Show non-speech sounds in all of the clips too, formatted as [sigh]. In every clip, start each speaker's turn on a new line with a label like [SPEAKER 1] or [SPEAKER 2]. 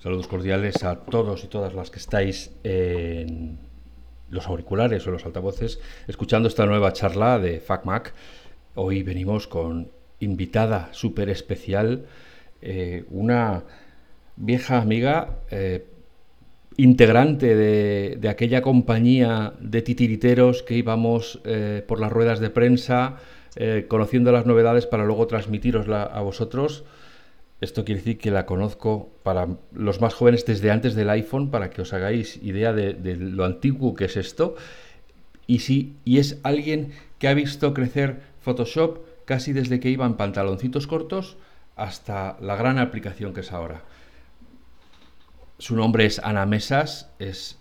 [SPEAKER 1] Saludos cordiales a todos y todas las que estáis en los auriculares o los altavoces escuchando esta nueva charla de FacMac. Hoy venimos con invitada súper especial, eh, una vieja amiga, eh, integrante de, aquella compañía de titiriteros que íbamos eh, por las ruedas de prensa, conociendo las novedades para luego transmitirosla a vosotros. Esto quiere decir que la conozco para los más jóvenes desde antes del iPhone, para que os hagáis idea de, lo antiguo que es esto. Y sí, y es alguien que ha visto crecer Photoshop casi desde que iba en pantaloncitos cortos hasta la gran aplicación que es ahora. Su nombre es Ana Mesas, es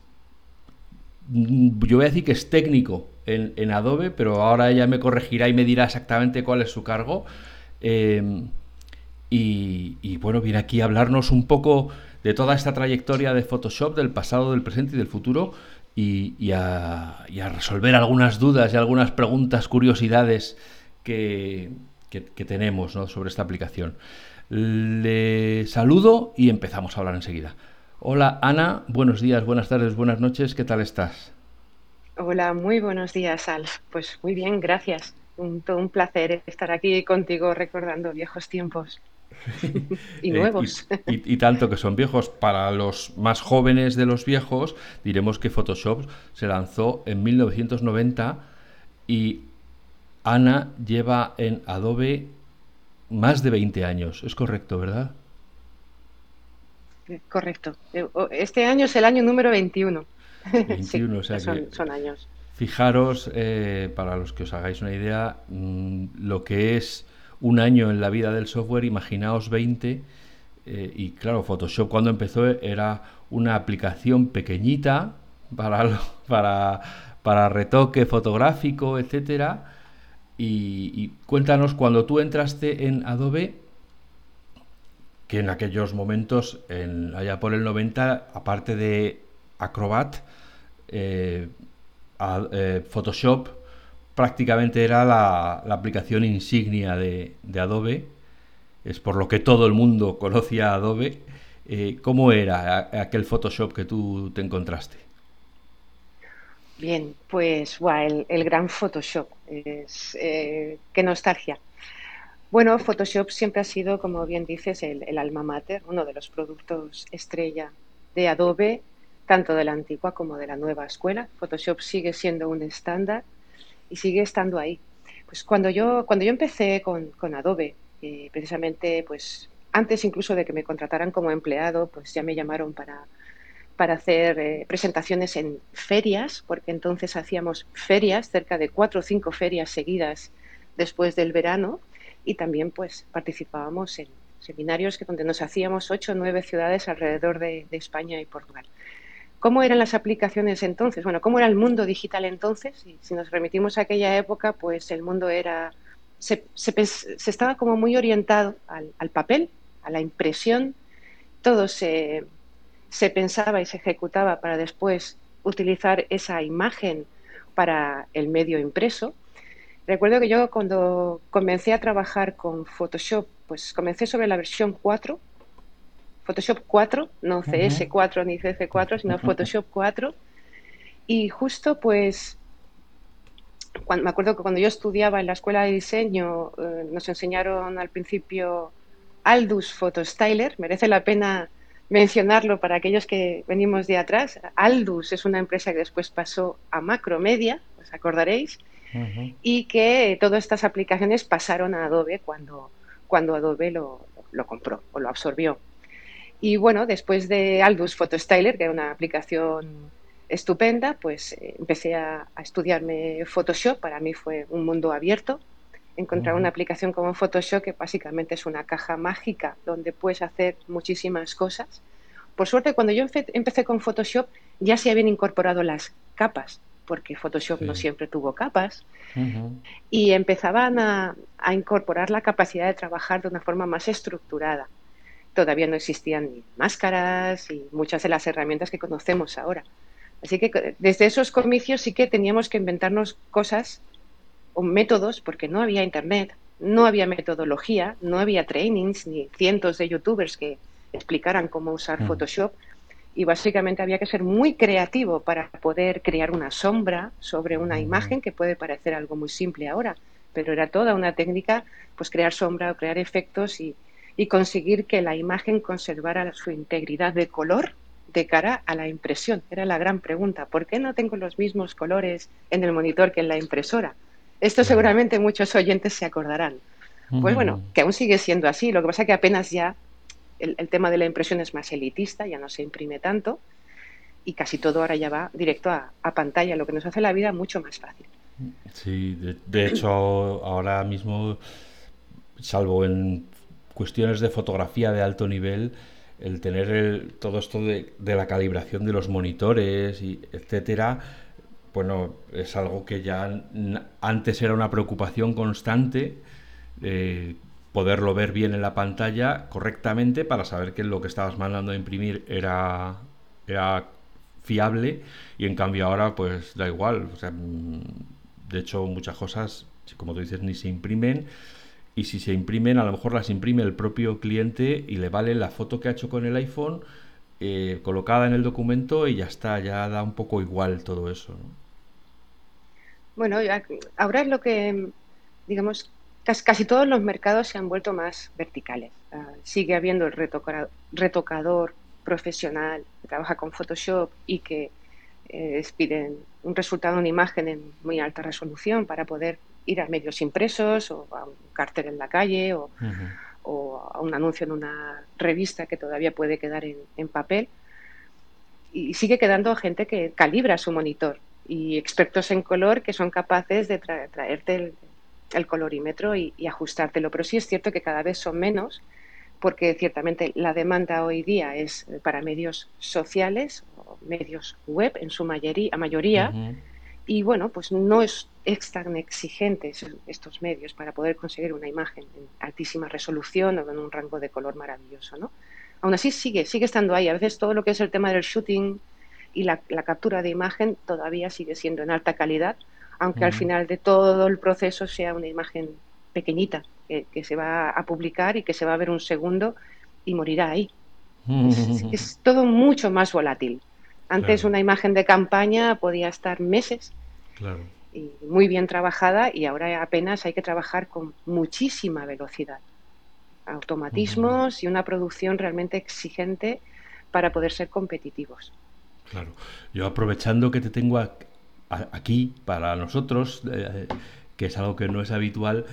[SPEAKER 1] yo voy a decir que es técnico en, Adobe, pero ahora ella me corregirá y me dirá exactamente cuál es su cargo. Eh, y, bueno, viene aquí a hablarnos un poco de toda esta trayectoria de Photoshop, del pasado, del presente y del futuro, y, a, resolver algunas dudas y algunas preguntas, curiosidades que, tenemos sobre esta aplicación. Le saludo y empezamos a hablar enseguida. Hola Ana, buenos días, buenas tardes, buenas noches, ¿qué tal estás?
[SPEAKER 2] Hola, muy buenos días, Alf. Pues muy bien, gracias. Todo un placer estar aquí contigo recordando viejos tiempos. [laughs] y nuevos.
[SPEAKER 1] y, tanto que son viejos. Para los más jóvenes de los viejos, diremos que Photoshop se lanzó en 1990 y Ana lleva en Adobe más de 20 años. Es correcto, ¿verdad?
[SPEAKER 2] Correcto. Este año es el año número 21.
[SPEAKER 1] 21, [laughs] o sea son,
[SPEAKER 2] son, años.
[SPEAKER 1] Fijaros, eh, para los que os hagáis una idea, mm, lo que es un año en la vida del software, imaginaos 20. Eh, y claro, Photoshop cuando empezó era una aplicación pequeñita para, [laughs] para, para retoque fotográfico, etcétera. Y, cuéntanos, cuando tú entraste en Adobe, que en aquellos momentos, en, allá por el 90, aparte de Acrobat, eh, eh, Photoshop prácticamente era la, aplicación insignia de, Adobe, es por lo que todo el mundo [laughs] conocía Adobe. Eh, ¿Cómo era aquel Photoshop que tú te encontraste?
[SPEAKER 2] Bien, pues el, gran Photoshop. Es, eh, qué nostalgia. Bueno, Photoshop siempre ha sido, como bien dices, el, el, alma mater, uno de los productos estrella de Adobe, tanto de la antigua como de la nueva escuela. Photoshop sigue siendo un estándar y sigue estando ahí. Pues cuando yo, cuando yo empecé con, con Adobe, eh, precisamente, pues antes incluso de que me contrataran como empleado, pues ya me llamaron para, para hacer eh, presentaciones en ferias, porque entonces hacíamos ferias, cerca de cuatro o cinco ferias seguidas después del verano, y también pues participábamos en seminarios que donde nos hacíamos ocho o nueve ciudades alrededor de, de España y Portugal. ¿Cómo eran las aplicaciones entonces? Bueno, ¿cómo era el mundo digital entonces? Y si nos remitimos a aquella época, pues el mundo era, se, estaba como muy orientado al, papel, a la impresión, todo se, se pensaba y se ejecutaba para después utilizar esa imagen para el medio impreso. Recuerdo que yo cuando comencé a trabajar con Photoshop, pues comencé sobre la versión 4 Photoshop 4, no CS4 ni CC4, sino Photoshop 4. Y justo pues, cuando, me acuerdo que cuando yo estudiaba en la escuela de diseño, eh, nos enseñaron al principio Aldus Photostyler, merece la pena mencionarlo para aquellos que venimos de atrás. Aldus es una empresa que después pasó a Macromedia, os acordaréis, y que todas estas aplicaciones pasaron a Adobe cuando, cuando Adobe lo, lo compró o lo absorbió. Y bueno, después de Aldus Photostyler, que era una aplicación estupenda, pues eh, empecé a, estudiarme Photoshop. Para mí fue un mundo abierto. Encontrar una aplicación como Photoshop, que básicamente es una caja mágica donde puedes hacer muchísimas cosas. Por suerte, cuando yo empecé con Photoshop, ya se habían incorporado las capas, porque Photoshop no siempre tuvo capas, y empezaban a incorporar la capacidad de trabajar de una forma más estructurada todavía no existían ni máscaras y muchas de las herramientas que conocemos ahora. Así que desde esos comicios sí que teníamos que inventarnos cosas o métodos, porque no había internet, no había metodología, no había trainings ni cientos de youtubers que, explicaran cómo usar Photoshop. Y básicamente había que ser muy creativo para poder crear una sombra sobre una imagen que puede parecer algo muy simple ahora, pero era toda una técnica, pues crear sombra o crear efectos y, y conseguir que la imagen conservara su integridad de color de cara a la impresión. Era la gran pregunta. ¿Por qué no tengo los mismos colores en el monitor que en la impresora? Esto seguramente muchos oyentes se acordarán. Pues bueno, que aún sigue siendo así. Lo que pasa es que apenas ya el, tema de la impresión es más elitista, ya no se imprime tanto y casi todo ahora ya va directo a, pantalla, lo que nos hace la vida mucho más fácil.
[SPEAKER 1] Sí, de, hecho ahora mismo, salvo en cuestiones de fotografía de alto nivel, el tener todo esto de, la calibración de los monitores y etcétera, bueno, es algo que ya antes era una preocupación constante. Eh, poderlo ver bien en la pantalla correctamente para saber que lo que estabas mandando a imprimir era, era fiable y en cambio ahora pues da igual. Mm, de hecho muchas cosas, como tú dices, ni se imprimen y si se imprimen a lo mejor las imprime el propio cliente y le vale la foto que ha hecho con el iPhone eh, colocada en el documento y ya está, ya da un poco igual todo eso.
[SPEAKER 2] Bueno, ahora es lo que, digamos, casi, todos los mercados se han vuelto más verticales. Ah, sigue habiendo el retocador, profesional que trabaja con Photoshop y que eh, piden un resultado, una imagen en muy alta resolución para poder ir a medios impresos o a un cartel en la calle o, a un anuncio en una revista que todavía puede quedar en, papel. Y sigue quedando gente que calibra su monitor y expertos en color que son capaces de traerte el, el colorímetro y, ajustártelo. Pero sí es cierto que cada vez son menos, porque ciertamente la demanda hoy día es para medios sociales o medios web en su mayoría, mayoría y bueno, pues no es, tan exigentes estos medios para poder conseguir una imagen en altísima resolución o en un rango de color maravilloso, ¿no? Aún así sigue, sigue estando ahí. A veces todo lo que es el tema del shooting y la captura de imagen todavía sigue siendo en alta calidad, aunque al final de todo el proceso sea una imagen pequeñita que, se va a publicar y que se va a ver un segundo y morirá ahí. es, todo mucho más volátil. Antes una imagen de campaña podía estar meses y muy bien trabajada y ahora apenas hay que trabajar con muchísima velocidad. Automatismos y una producción realmente exigente para poder ser competitivos.
[SPEAKER 1] Claro. Yo aprovechando que te tengo aquí para nosotros, eh, que es algo que no es habitual,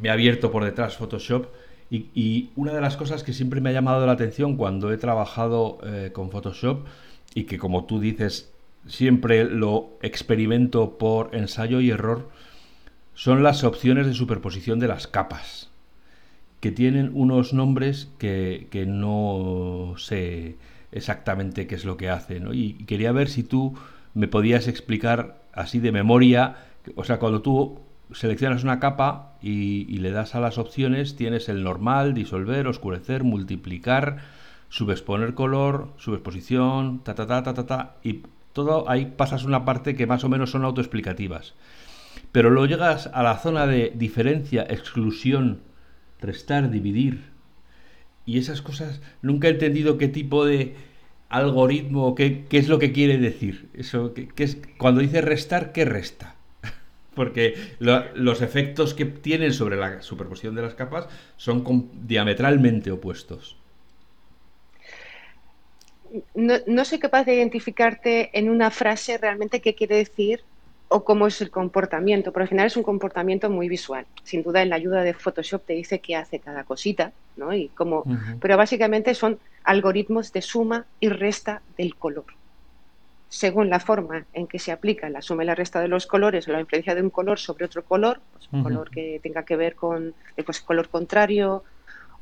[SPEAKER 1] me ha abierto por detrás Photoshop y, una de las cosas que siempre me ha llamado la atención cuando he trabajado eh, con Photoshop y que como tú dices siempre lo experimento por ensayo y error, son las opciones de superposición de las capas, que tienen unos nombres que, no sé exactamente qué es lo que hacen. Y quería ver si tú me podías explicar así de memoria, o sea, cuando tú seleccionas una capa y, le das a las opciones, tienes el normal, disolver, oscurecer, multiplicar, subexponer color, subexposición, ta ta ta ta ta, ta y todo ahí pasas una parte que más o menos son autoexplicativas. Pero luego llegas a la zona de diferencia, exclusión, restar, dividir. Y esas cosas, nunca he entendido qué tipo de, algoritmo, ¿qué, qué es lo que quiere decir? Eso, ¿qué, es, cuando dice restar, ¿qué resta? [laughs] Porque los efectos que tienen sobre la superposición de las capas son diametralmente opuestos.
[SPEAKER 2] No, no, soy capaz de identificarte en una frase realmente qué quiere decir o cómo es el comportamiento, pero al final es un comportamiento muy visual. Sin duda, en la ayuda de Photoshop te dice qué hace cada cosita, ¿no? Y cómo, Pero básicamente son algoritmos de suma y resta del color. Según la forma en que se aplica la suma y la resta de los colores o la influencia de un color sobre otro color, pues un color que tenga que ver con el pues, color contrario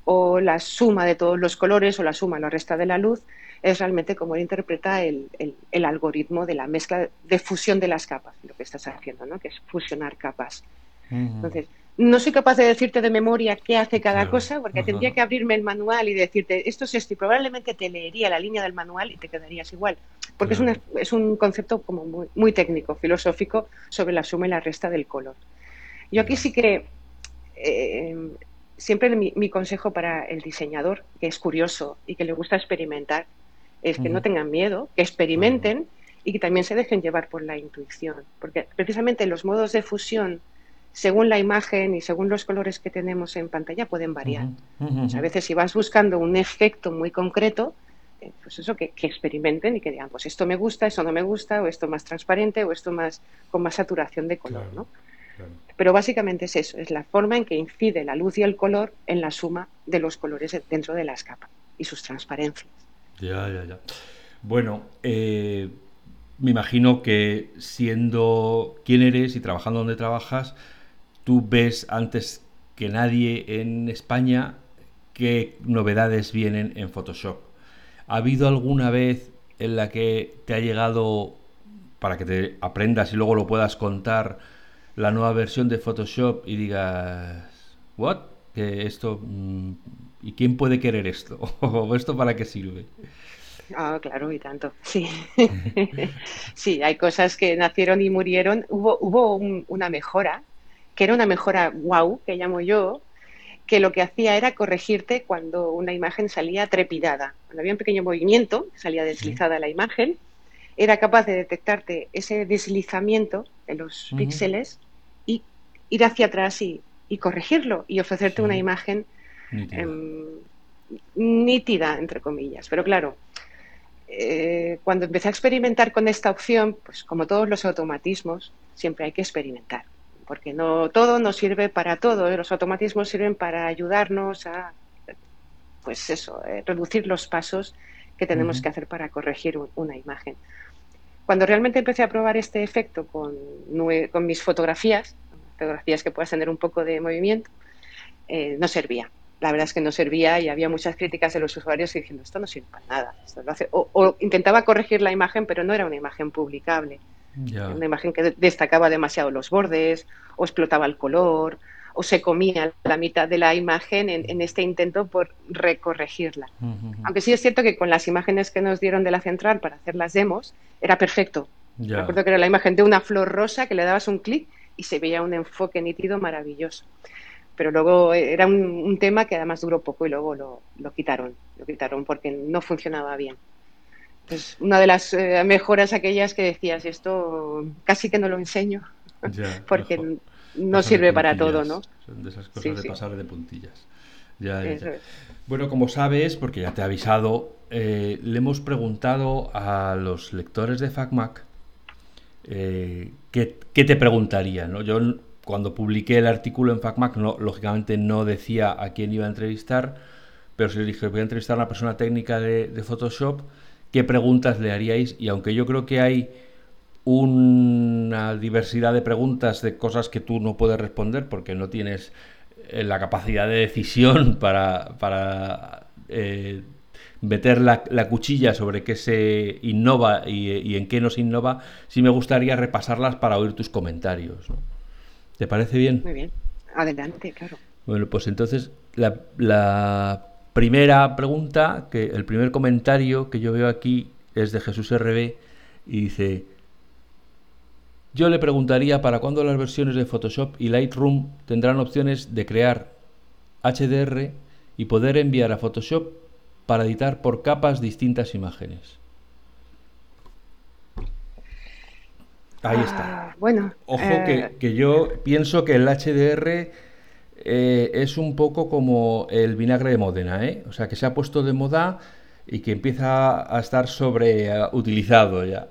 [SPEAKER 2] o la suma de todos los colores o la suma y la resta de la luz, es realmente como él interpreta el, el, algoritmo de la mezcla de fusión de las capas, lo que estás haciendo, ¿no? que es fusionar capas. Entonces, no soy capaz de decirte de memoria qué hace cada cosa, porque tendría que abrirme el manual y decirte esto es esto, y probablemente te leería la línea del manual y te quedarías igual, porque es, una, es un concepto como muy, muy técnico, filosófico, sobre la suma y la resta del color. Yo aquí sí que eh, siempre mi, consejo para el diseñador, que es curioso y que le gusta experimentar, es que no tengan miedo, que experimenten y que también se dejen llevar por la intuición. Porque precisamente los modos de fusión, según la imagen y según los colores que tenemos en pantalla, pueden variar. a veces si vas buscando un efecto muy concreto, eh, pues eso, que, experimenten y que digan, pues esto me gusta, esto no me gusta, o esto más transparente, o esto más con más saturación de color, ¿no? Pero básicamente es eso, es la forma en que incide la luz y el color en la suma de los colores dentro de las capas y sus transparencias.
[SPEAKER 1] Ya, ya, ya. Bueno, eh, me imagino que siendo quien eres y trabajando donde trabajas, tú ves antes que nadie en España qué novedades vienen en Photoshop. ¿Ha habido alguna vez en la que te ha llegado, para que te aprendas y luego lo puedas contar, la nueva versión de Photoshop y digas, ¿what? Que esto, mm, ¿y quién puede querer esto? ¿O [laughs] esto para qué sirve?
[SPEAKER 2] Ah, claro, y tanto. Sí. [laughs] sí, hay cosas que nacieron y murieron. Hubo, hubo una mejora, que era una mejora wow, que llamo yo, que lo que hacía era corregirte cuando una imagen salía trepidada. Cuando había un pequeño movimiento, salía deslizada la imagen, era capaz de detectarte ese deslizamiento de los píxeles y ir hacia atrás y, corregirlo y ofrecerte una imagen em, nítida, entre comillas. Pero claro, eh, cuando empecé a experimentar con esta opción, pues como todos los automatismos, siempre hay que experimentar, porque no todo nos sirve para todo. ¿eh? Los automatismos sirven para ayudarnos a, pues eso, eh, reducir los pasos que tenemos que hacer para corregir una imagen. Cuando realmente empecé a probar este efecto con, con mis fotografías, fotografías que puedas tener un poco de movimiento, no servía. La verdad es que no servía y había muchas críticas de los usuarios diciendo esto no sirve para nada. O, intentaba corregir la imagen, pero no era una imagen publicable. Una imagen que destacaba demasiado los bordes, o explotaba el color, o se comía la mitad de la imagen en, este intento por recorregirla. Aunque sí es cierto que con las imágenes que nos dieron de la central para hacer las demos, era perfecto. Recuerdo que era la imagen de una flor rosa que le dabas un clic y se veía un enfoque nítido maravilloso. Pero luego era un, tema que además duró poco y luego lo, quitaron, lo quitaron porque no funcionaba bien. Entonces, una de las eh, mejoras aquellas que decías, esto casi que no lo enseño, [laughs] [laughs] porque no sirve para todo, ¿no?
[SPEAKER 1] Son de esas cosas de pasar de puntillas. Bueno, como sabes, porque ya te he avisado, eh, le hemos preguntado a los lectores de FacMac eh, ¿qué, te preguntarían. ¿no? Yo cuando publiqué el artículo en FacMac, no, lógicamente no decía a quién iba a entrevistar, pero si le dije voy a entrevistar a una persona técnica de, Photoshop, ¿qué preguntas le haríais? Y aunque yo creo que hay una diversidad de preguntas de cosas que tú no puedes responder porque no tienes eh, la capacidad de decisión [laughs] para, eh, meter la, cuchilla sobre qué se innova y, en qué no se innova, sí me gustaría repasarlas para oír tus comentarios. ¿Te parece bien?
[SPEAKER 2] Muy bien, adelante, claro.
[SPEAKER 1] Bueno, pues entonces la, la primera pregunta, que el primer comentario que yo veo aquí es de Jesús RB y dice, yo le preguntaría para cuándo las versiones de Photoshop y Lightroom tendrán opciones de crear HDR y poder enviar a Photoshop para editar por capas distintas imágenes. Ahí está.
[SPEAKER 2] Ah, bueno.
[SPEAKER 1] Ojo que, eh, yo pienso que el HDR eh, es un poco como el vinagre de Módena, ¿eh? O sea, que se ha puesto de moda y que empieza a estar sobreutilizado ya.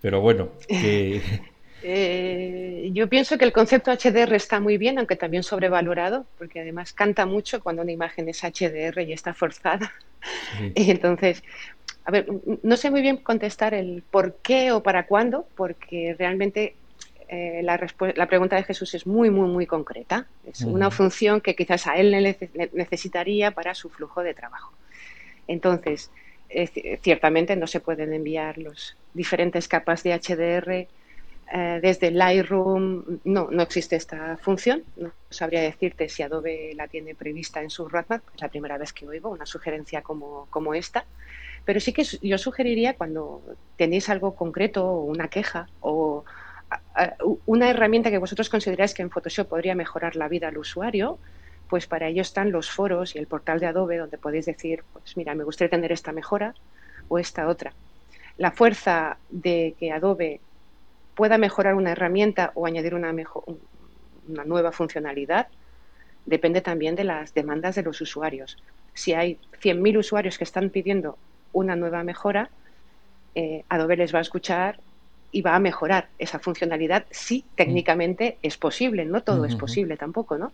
[SPEAKER 1] Pero bueno, que... [laughs]
[SPEAKER 2] Eh, yo pienso que el concepto HDR está muy bien, aunque también sobrevalorado, porque además canta mucho cuando una imagen es HDR y está forzada. [laughs] Y entonces, a ver, no sé muy bien contestar el por qué o para cuándo, porque realmente eh, la, la, pregunta de Jesús es muy, muy, muy concreta. Es una función que quizás a él necesitaría para su flujo de trabajo. Entonces, ciertamente no se pueden enviar las diferentes capas de HDR eh, desde Lightroom no, no existe esta función. No sabría decirte si Adobe la tiene prevista en su roadmap. Es la primera vez que oigo una sugerencia como, como esta. Pero sí que yo sugeriría cuando tenéis algo concreto una queja o una herramienta que vosotros consideráis que en Photoshop podría mejorar la vida al usuario, pues para ello están los foros y el portal de Adobe donde podéis decir, pues mira, me gustaría tener esta mejora o esta otra. La fuerza de que Adobe pueda mejorar una herramienta o añadir una, una nueva funcionalidad depende también de las demandas de los usuarios. Si hay 100.000 usuarios que están pidiendo una nueva mejora, eh, Adobe les va a escuchar y va a mejorar esa funcionalidad si técnicamente es posible. No todo es posible tampoco, ¿no?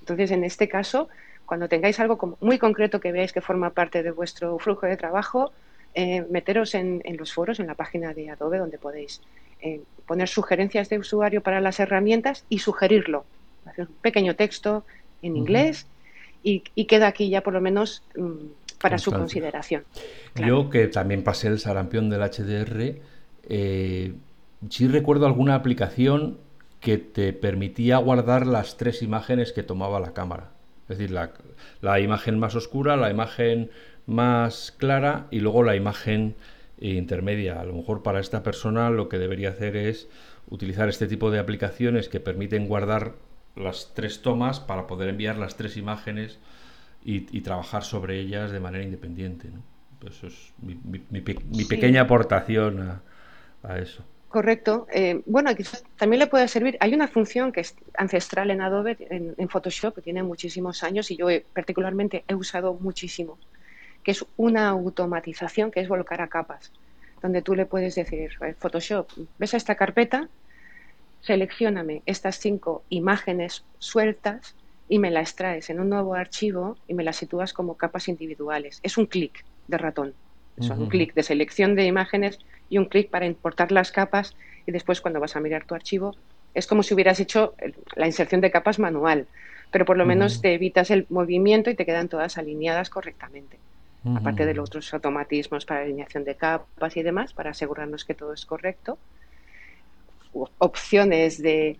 [SPEAKER 2] Entonces, en este caso, cuando tengáis algo muy concreto que veáis que forma parte de vuestro flujo de trabajo, eh, meteros en, los foros, en la página de Adobe, donde podéis eh, poner sugerencias de usuario para las herramientas y sugerirlo. Hacer un pequeño texto en inglés y, queda aquí ya por lo menos mm, para su consideración.
[SPEAKER 1] Yo que también pasé el sarampión del HDR, eh, sí recuerdo alguna aplicación que te permitía guardar las tres imágenes que tomaba la cámara. Es decir, la, imagen más oscura, la imagen más clara y luego la imagen intermedia. A lo mejor para esta persona lo que debería hacer es utilizar este tipo de aplicaciones que permiten guardar las tres tomas para poder enviar las tres imágenes y, trabajar sobre ellas de manera independiente. Eso es mi, pequeña aportación a eso.
[SPEAKER 2] Correcto. Eh, bueno, quizás también le puede servir. Hay una función que es ancestral en Adobe, en, Photoshop, que tiene muchísimos años y yo particularmente he usado muchísimo, que es una automatización que es volcar a capas, donde tú le puedes decir, eh, Photoshop, ves a esta carpeta, seleccioname estas cinco imágenes sueltas y me las traes en un nuevo archivo y me las sitúas como capas individuales. Es un clic de ratón. Es un clic de selección de imágenes y un clic para importar las capas y después cuando vas a mirar tu archivo es como si hubieras hecho la inserción de capas manual, pero por lo menos te evitas el movimiento y te quedan todas alineadas correctamente. Aparte de los otros automatismos para alineación de capas y demás, para asegurarnos que todo es correcto. Opciones de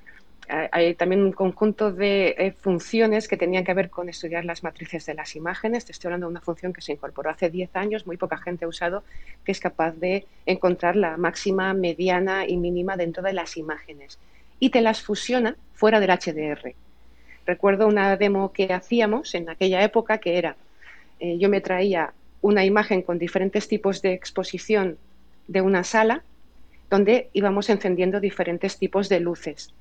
[SPEAKER 2] hay también un conjunto de eh, funciones que tenían que ver con estudiar las matrices de las imágenes. Te estoy hablando de una función que se incorporó hace 10 años, muy poca gente ha usado, que es capaz de encontrar la máxima, mediana y mínima dentro de las imágenes y te las fusiona fuera del HDR. Recuerdo una demo que hacíamos en aquella época que era, eh, yo me traía una imagen con diferentes tipos de exposición de una sala donde íbamos encendiendo diferentes tipos de luces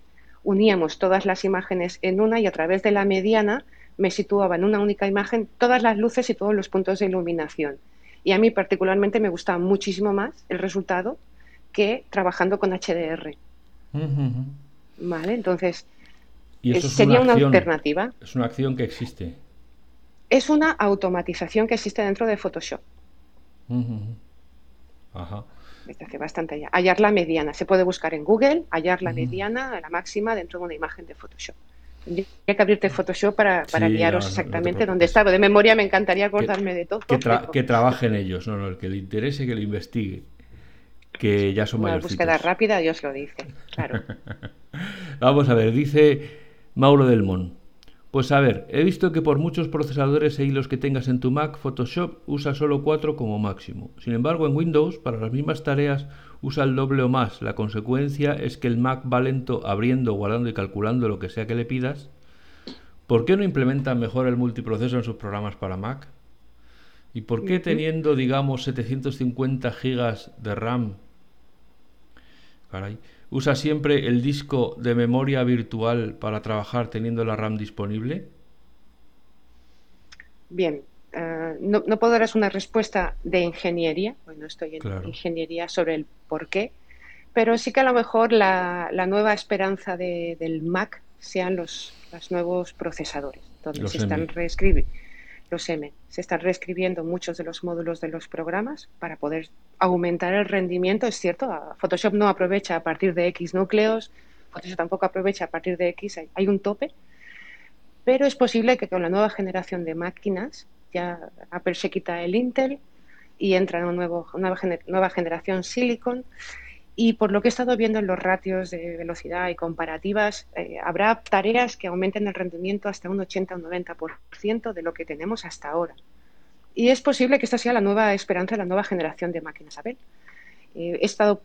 [SPEAKER 2] uníamos todas las imágenes en una y a través de la mediana me situaba en una única imagen todas las luces y todos los puntos de iluminación. Y a mí particularmente me gustaba muchísimo más el resultado que trabajando con HDR. Vale, entonces sería una, alternativa.
[SPEAKER 1] Es una acción que existe.
[SPEAKER 2] Es una automatización que existe dentro de Photoshop.
[SPEAKER 1] Ajá
[SPEAKER 2] desde hace bastante ya. Hallar la mediana. Se puede buscar en Google, hallar la mediana, la máxima, dentro de una imagen de Photoshop. Tendría que abrirte Photoshop para, para guiaros exactamente dónde está. De memoria me encantaría acordarme de todo.
[SPEAKER 1] Que, trabajen ellos, no, no, el que le interese que lo investigue. Que ya son Una
[SPEAKER 2] búsqueda rápida, Dios lo dice, claro. [laughs]
[SPEAKER 1] Vamos a ver, dice Mauro Delmont. Pues a ver, he visto que por muchos procesadores e hilos que tengas en tu Mac, Photoshop usa solo 4 como máximo. Sin embargo, en Windows, para las mismas tareas, usa el doble o más. La consecuencia es que el Mac va lento abriendo, guardando y calculando lo que sea que le pidas. ¿Por qué no implementan mejor el multiproceso en sus programas para Mac? ¿Y por qué teniendo, digamos, 750 GB de RAM? Caray ¿Usa siempre el disco de memoria virtual para trabajar teniendo la RAM disponible?
[SPEAKER 2] Bien, eh, no, puedo darles una respuesta de ingeniería, bueno, estoy en ingeniería sobre el por qué, pero sí que a lo mejor la, nueva esperanza del Mac sean los, nuevos procesadores, donde se están reescribiendo los M. Se están reescribiendo muchos de los módulos de los programas para poder aumentar el rendimiento. Es cierto, Photoshop no aprovecha a partir de X núcleos, Photoshop tampoco aprovecha a partir de X, hay, un tope, pero es posible que con la nueva generación de máquinas, ya Apple se quita el Intel y entra en una nueva generación Silicon, y por lo que he estado viendo en los ratios de velocidad y comparativas, eh, habrá tareas que aumenten el rendimiento hasta un 80 o un 90% de lo que tenemos hasta ahora. Y es posible que esta sea la nueva esperanza de la nueva generación de máquinas Apple. Eh, he estado,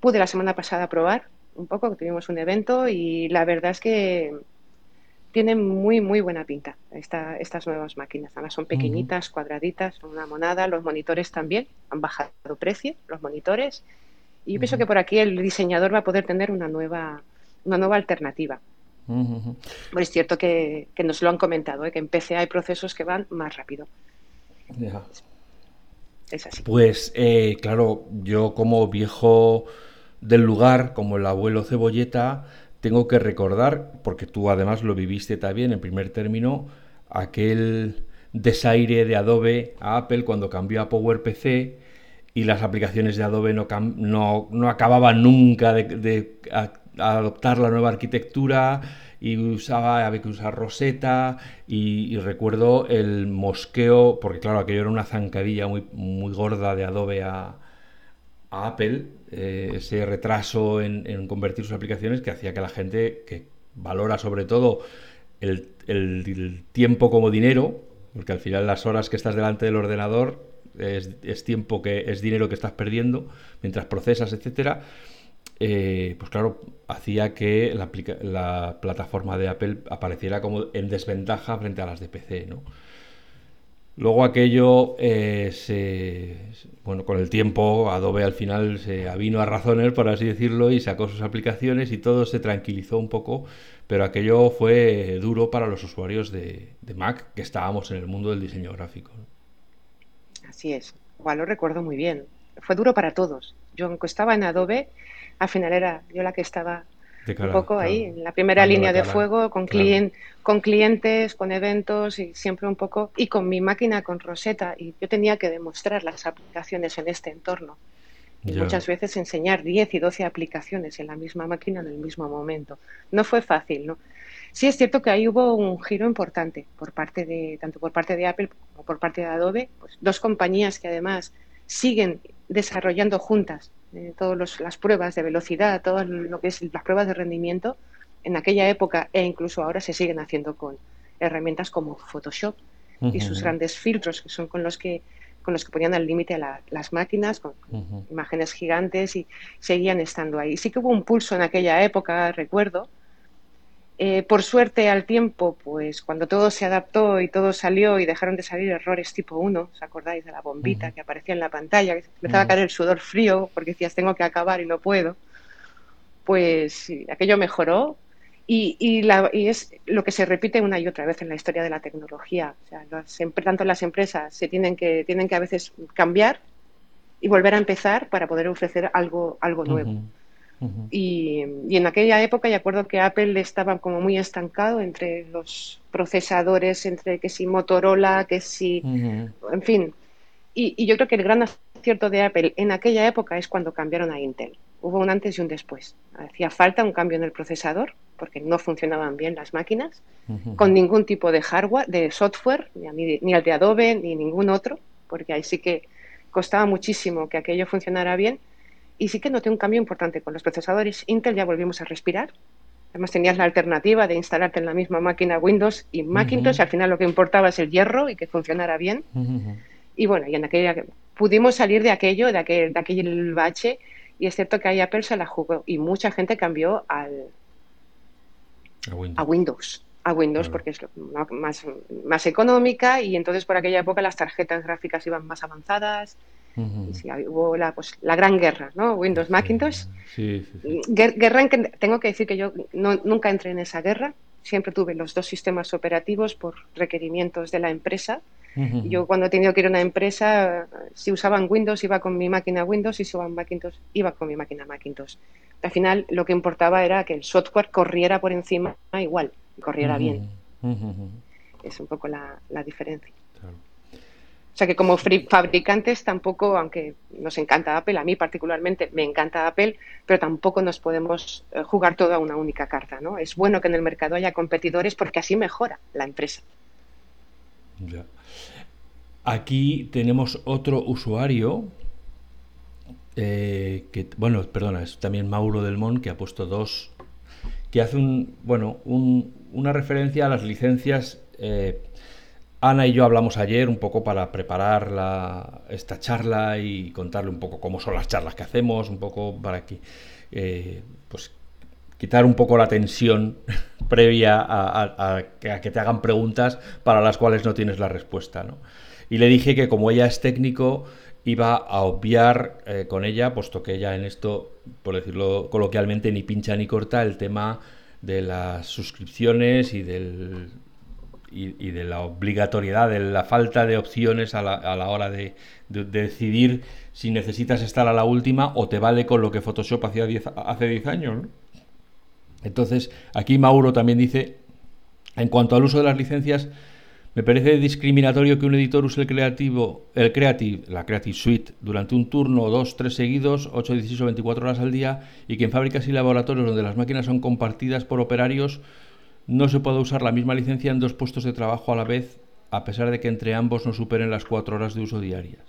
[SPEAKER 2] pude la semana pasada probar un poco, tuvimos un evento y la verdad es que tienen muy, muy buena pinta esta, estas nuevas máquinas. Además son pequeñitas, cuadraditas, son una monada. Los monitores también han bajado precio, los monitores. Y yo pienso que por aquí el diseñador va a poder tener una nueva, una nueva alternativa. es cierto que, nos lo han comentado, ¿eh? que en PC hay procesos que van más rápido.
[SPEAKER 1] Es así. Pues eh, claro, yo como viejo del lugar, como el abuelo cebolleta, tengo que recordar, porque tú además lo viviste también en primer término, aquel desaire de Adobe a Apple cuando cambió a PowerPC y las aplicaciones de Adobe no, no, acababan nunca de, adoptar la nueva arquitectura y usaba, había que usar Rosetta y, recuerdo el mosqueo, porque claro, aquello era una zancadilla muy, muy gorda de Adobe a, Apple eh, ese retraso en, convertir sus aplicaciones que hacía que la gente que valora sobre todo el, tiempo como dinero, porque al final las horas que estás delante del ordenador es, tiempo que es dinero que estás perdiendo mientras procesas, etcétera. Eh, pues claro, hacía que la, la, plataforma de Apple apareciera como en desventaja frente a las de PC, ¿no? Luego aquello, eh, se, bueno, con el tiempo, Adobe al final se avino a razones, por así decirlo, y sacó sus aplicaciones y todo se tranquilizó un poco, pero aquello fue duro para los usuarios de, Mac, que estábamos en el mundo del diseño gráfico.
[SPEAKER 2] Así es, igual lo recuerdo muy bien. Fue duro para todos. Yo, aunque estaba en Adobe, al final era yo la que estaba un poco ahí, en la primera línea de fuego, con, con clientes, con eventos y siempre un poco, y con mi máquina, con Rosetta, y yo tenía que demostrar las aplicaciones en este entorno. Y muchas veces enseñar 10 y 12 aplicaciones en la misma máquina en el mismo momento. No fue fácil, ¿no? Sí es cierto que ahí hubo un giro importante por parte de tanto por parte de Apple como por parte de Adobe, pues dos compañías que además siguen desarrollando juntas eh, todas las pruebas de velocidad, todo lo que es las pruebas de rendimiento, en aquella época e incluso ahora se siguen haciendo con herramientas como Photoshop y sus grandes filtros, que son con los que con los que ponían al límite a las máquinas, con imágenes gigantes y seguían estando ahí. Sí que hubo un pulso en aquella época, recuerdo, eh, por suerte, al tiempo, pues cuando todo se adaptó y todo salió y dejaron de salir errores tipo 1, ¿os acordáis de la bombita que aparecía en la pantalla? Que empezaba a caer el sudor frío porque decías, tengo que acabar y no puedo. Pues aquello mejoró y, y, es lo que se repite una y otra vez en la historia de la tecnología. O sea, tanto las empresas se tienen que, tienen que a veces cambiar y volver a empezar para poder ofrecer algo, algo nuevo y, en aquella época, y acuerdo que Apple estaba como muy estancado entre los procesadores, entre que si Motorola, que si, en fin. Y, yo creo que el gran acierto de Apple en aquella época es cuando cambiaron a Intel. Hubo un antes y un después. Hacía falta un cambio en el procesador porque no funcionaban bien las máquinas, con ningún tipo de hardware, de software, ni, ni el de Adobe, ni ningún otro, porque ahí sí que costaba muchísimo que aquello funcionara bien y sí que noté un cambio importante con los procesadores Intel, ya volvimos a respirar. Además tenías la alternativa de instalarte en la misma máquina Windows y Macintosh, al final lo que importaba es el hierro y que funcionara bien. Y bueno, y en aquella pudimos salir de aquello, de aquel, de aquel bache, y es cierto que ahí Apple se la jugó y mucha gente cambió al, a Windows. A Windows, porque es más, más económica y entonces por aquella época las tarjetas gráficas iban más avanzadas, hubo la, pues, la gran guerra, ¿no? Windows Macintosh. Guerra en que tengo que decir que yo nunca entré en esa guerra. Siempre tuve los dos sistemas operativos por requerimientos de la empresa. Yo cuando he tenido que ir a una empresa, si usaban Windows iba con mi máquina Windows y si usaban Macintosh iba con mi máquina Macintosh. Al final lo que importaba era que el software corriera por encima igual, corriera bien. Es un poco la, la diferencia. O sea que como fabricantes tampoco, aunque nos encanta Apple, a mí particularmente me encanta Apple, pero tampoco nos podemos eh, jugar todo a una única carta, ¿no? Es bueno que en el mercado haya competidores porque así mejora la empresa.
[SPEAKER 1] Aquí tenemos otro usuario eh, que, bueno, perdona, es también Mauro Del Mon que ha puesto dos, que hace un, bueno, una referencia a las licencias eh, Ana y yo hablamos ayer un poco para preparar esta charla y contarle un poco cómo son las charlas que hacemos, un poco para que, eh, pues, quitar un poco la tensión [laughs] previa a, que te hagan preguntas para las cuales no tienes la respuesta. ¿no? Y le dije que como ella es técnico, iba a obviar eh, con ella, puesto que ella en esto, por decirlo coloquialmente, ni pincha ni corta el tema de las suscripciones y del y, de la obligatoriedad, de la falta de opciones a la, a la hora de, decidir si necesitas estar a la última o te vale con lo que Photoshop hacía hace 10 años. Entonces, aquí Mauro también dice, en cuanto al uso de las licencias, me parece discriminatorio que un editor use el creativo, el Creative, la Creative Suite, durante un turno, dos, tres seguidos, 8, 16 o 24 horas al día, y que en fábricas y laboratorios donde las máquinas son compartidas por operarios, no se puede usar la misma licencia en dos puestos de trabajo a la vez, a pesar de que entre ambos no superen las cuatro horas de uso diarias.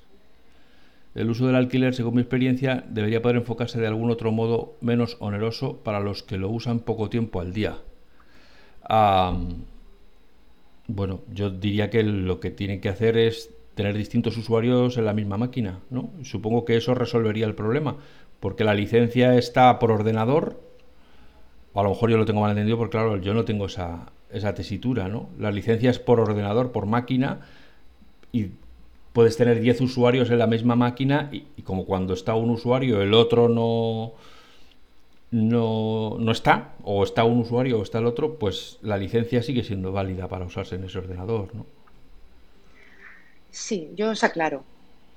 [SPEAKER 1] El uso del alquiler, según mi experiencia, debería poder enfocarse de algún otro modo menos oneroso para los que lo usan poco tiempo al día. Bueno, yo diría que lo que tienen que hacer es tener distintos usuarios en la misma máquina, ¿no? Supongo que eso resolvería el problema, porque la licencia está por ordenador, o a lo mejor yo lo tengo mal entendido, porque claro, yo no tengo esa, esa tesitura, ¿no? La licencia es por ordenador, por máquina, y puedes tener 10 usuarios en la misma máquina, y, y como cuando está un usuario, el otro no no, no está, o está un usuario o está el otro, pues la licencia sigue siendo válida para usarse en ese ordenador, ¿no?
[SPEAKER 2] Sí, yo os aclaro,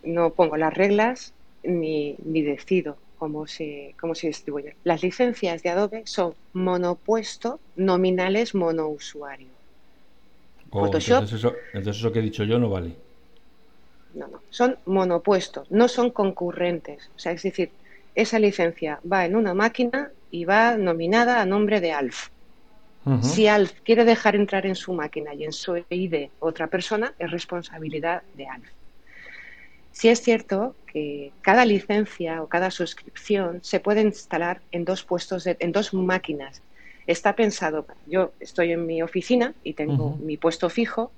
[SPEAKER 2] no pongo las reglas ni, ni decido cómo se, cómo se distribuye. Las licencias de Adobe son monopuesto, nominales monousuario.
[SPEAKER 1] Oh, entonces, eso, entonces eso que he dicho yo no vale.
[SPEAKER 2] No, no, son monopuestos, no son concurrentes. O sea, es decir, esa licencia va en una máquina y va nominada a nombre de Alf. Si Alf quiere dejar entrar en su máquina y en su ID otra persona, es responsabilidad de Alf. Si es cierto que cada licencia o cada suscripción se puede instalar en dos puestos, en dos máquinas. Está pensado, yo estoy en mi oficina y tengo mi puesto fijo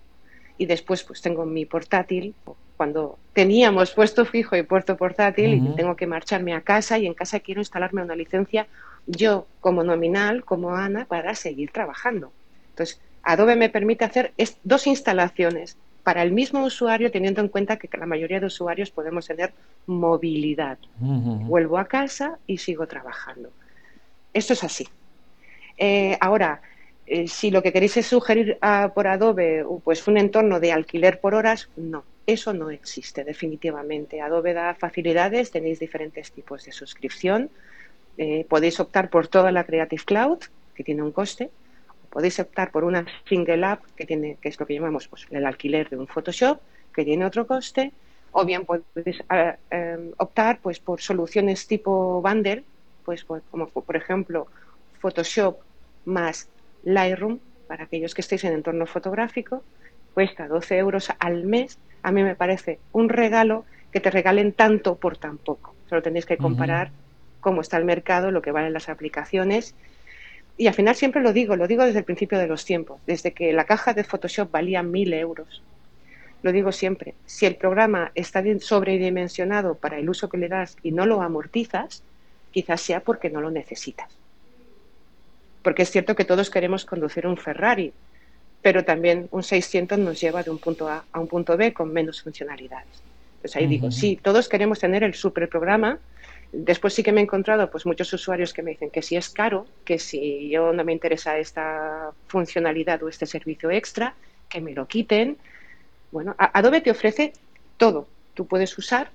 [SPEAKER 2] y después pues tengo mi portátil cuando teníamos puesto fijo y puerto portátil y tengo que marcharme a casa y en casa quiero instalarme una licencia yo como nominal, como Ana, para seguir trabajando. Entonces, Adobe me permite hacer dos instalaciones para el mismo usuario, teniendo en cuenta que la mayoría de usuarios podemos tener movilidad. Vuelvo a casa y sigo trabajando. Esto es así. Eh, ahora, eh, si lo que queréis es sugerir ah, por Adobe pues un entorno de alquiler por horas, no eso no existe definitivamente. Adobe da facilidades, tenéis diferentes tipos de suscripción. Eh, podéis optar por toda la Creative Cloud, que tiene un coste. Podéis optar por una single app, que, tiene, que es lo que llamamos pues, el alquiler de un Photoshop, que tiene otro coste. O bien podéis eh, em, optar pues, por soluciones tipo bundle, pues, como por ejemplo Photoshop más Lightroom, para aquellos que estéis en entorno fotográfico, cuesta 12 euros al mes a mí me parece un regalo que te regalen tanto por tan poco. Solo tenéis que comparar cómo está el mercado, lo que valen las aplicaciones. Y al final siempre lo digo, lo digo desde el principio de los tiempos, desde que la caja de Photoshop valía mil euros. Lo digo siempre, si el programa está sobredimensionado para el uso que le das y no lo amortizas, quizás sea porque no lo necesitas. Porque es cierto que todos queremos conducir un Ferrari, pero también un 600 nos lleva de un punto A a un punto B con menos funcionalidades. Entonces ahí digo, sí, todos queremos tener el superprograma. Después sí que me he encontrado pues muchos usuarios que me dicen que si es caro, que si yo no me interesa esta funcionalidad o este servicio extra, que me lo quiten. Bueno, Adobe te ofrece todo. Tú puedes usar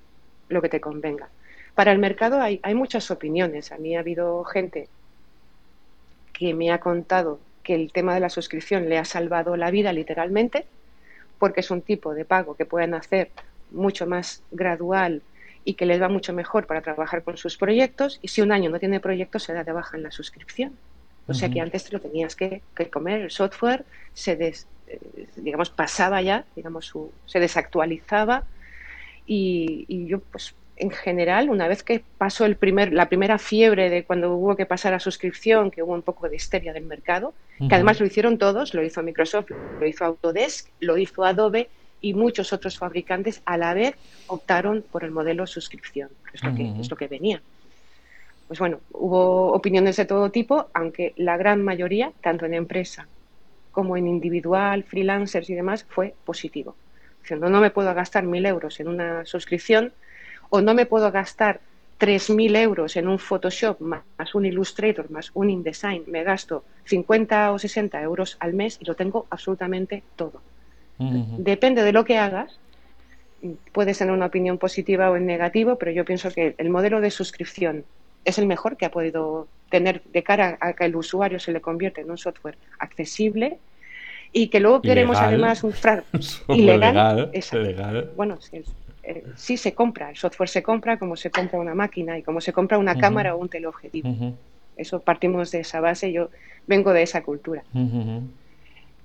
[SPEAKER 2] lo que te convenga. Para el mercado hay, hay muchas opiniones. A mí ha habido gente que me ha contado que el tema de la suscripción le ha salvado la vida literalmente, porque es un tipo de pago que pueden hacer mucho más gradual y que les va mucho mejor para trabajar con sus proyectos. Y si un año no tiene proyectos, se da de baja en la suscripción. O sea que antes te lo tenías que, comer, el software se des, eh, digamos, pasaba ya, digamos, su, se desactualizaba y, y, yo pues en general, una vez que pasó el primer, la primera fiebre de cuando hubo que pasar a suscripción, que hubo un poco de histeria del mercado, que además lo hicieron todos, lo hizo Microsoft, lo hizo Autodesk, lo hizo Adobe y muchos otros fabricantes a la vez optaron por el modelo suscripción, que es lo, que, es lo que venía. pues bueno, hubo opiniones de todo tipo, aunque la gran mayoría, tanto en empresa como en individual, freelancers y demás, fue positivo. Diciendo, no me puedo gastar mil euros en una suscripción o no me puedo gastar 3.000 euros en un Photoshop más un Illustrator más un InDesign, me gasto 50 o 60 euros al mes y lo tengo absolutamente todo. Depende de lo que hagas, puedes tener una opinión positiva o en negativo, pero yo pienso que el modelo de suscripción es el mejor que ha podido tener de cara a que el usuario se le convierte en un software accesible y que luego queremos además un [laughs]
[SPEAKER 1] ilegal, ilegal,
[SPEAKER 2] bueno eh, sí, se compra el software se compra como se compra una máquina y como se compra una cámara o un teleobjetivo eso partimos de esa base yo vengo de esa cultura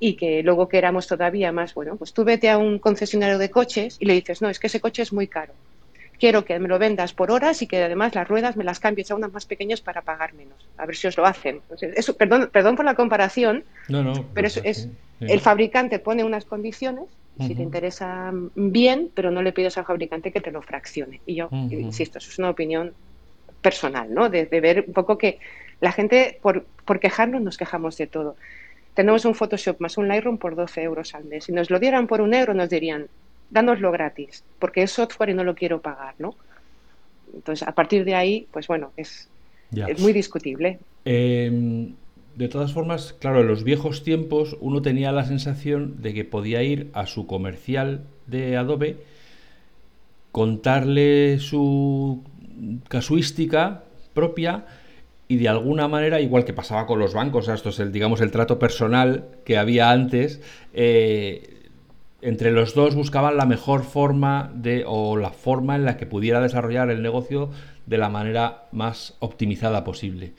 [SPEAKER 2] y que luego queramos todavía más bueno pues tú vete a un concesionario de coches y le dices no es que ese coche es muy caro quiero que me lo vendas por horas y que además las ruedas me las cambies a unas más pequeñas para pagar menos. A ver si os lo hacen. Eso, perdón, perdón por la comparación, pero pues es, el fabricante pone unas condiciones, si te interesa bien, pero no le pides al fabricante que te lo fraccione. Y yo, insisto, eso es una opinión personal, ¿no? De, ver un poco que la gente, por, por quejarnos, nos quejamos de todo. Tenemos un Photoshop más un Lightroom por 12 euros al mes. Si nos lo dieran por un euro, nos dirían, dánoslo gratis, porque es software y no lo quiero pagar, ¿no? Entonces, a partir de ahí, pues bueno, es, es muy discutible.
[SPEAKER 1] Em, de todas formas, claro, en los viejos tiempos uno tenía la sensación de que podía ir a su comercial de Adobe, contarle su casuística propia y de alguna manera, igual que pasaba con los bancos, esto es el, digamos, el trato personal que había antes, eh, entre los dos buscaban la mejor forma de o la forma en la que pudiera desarrollar el negocio de la manera más optimizada posible.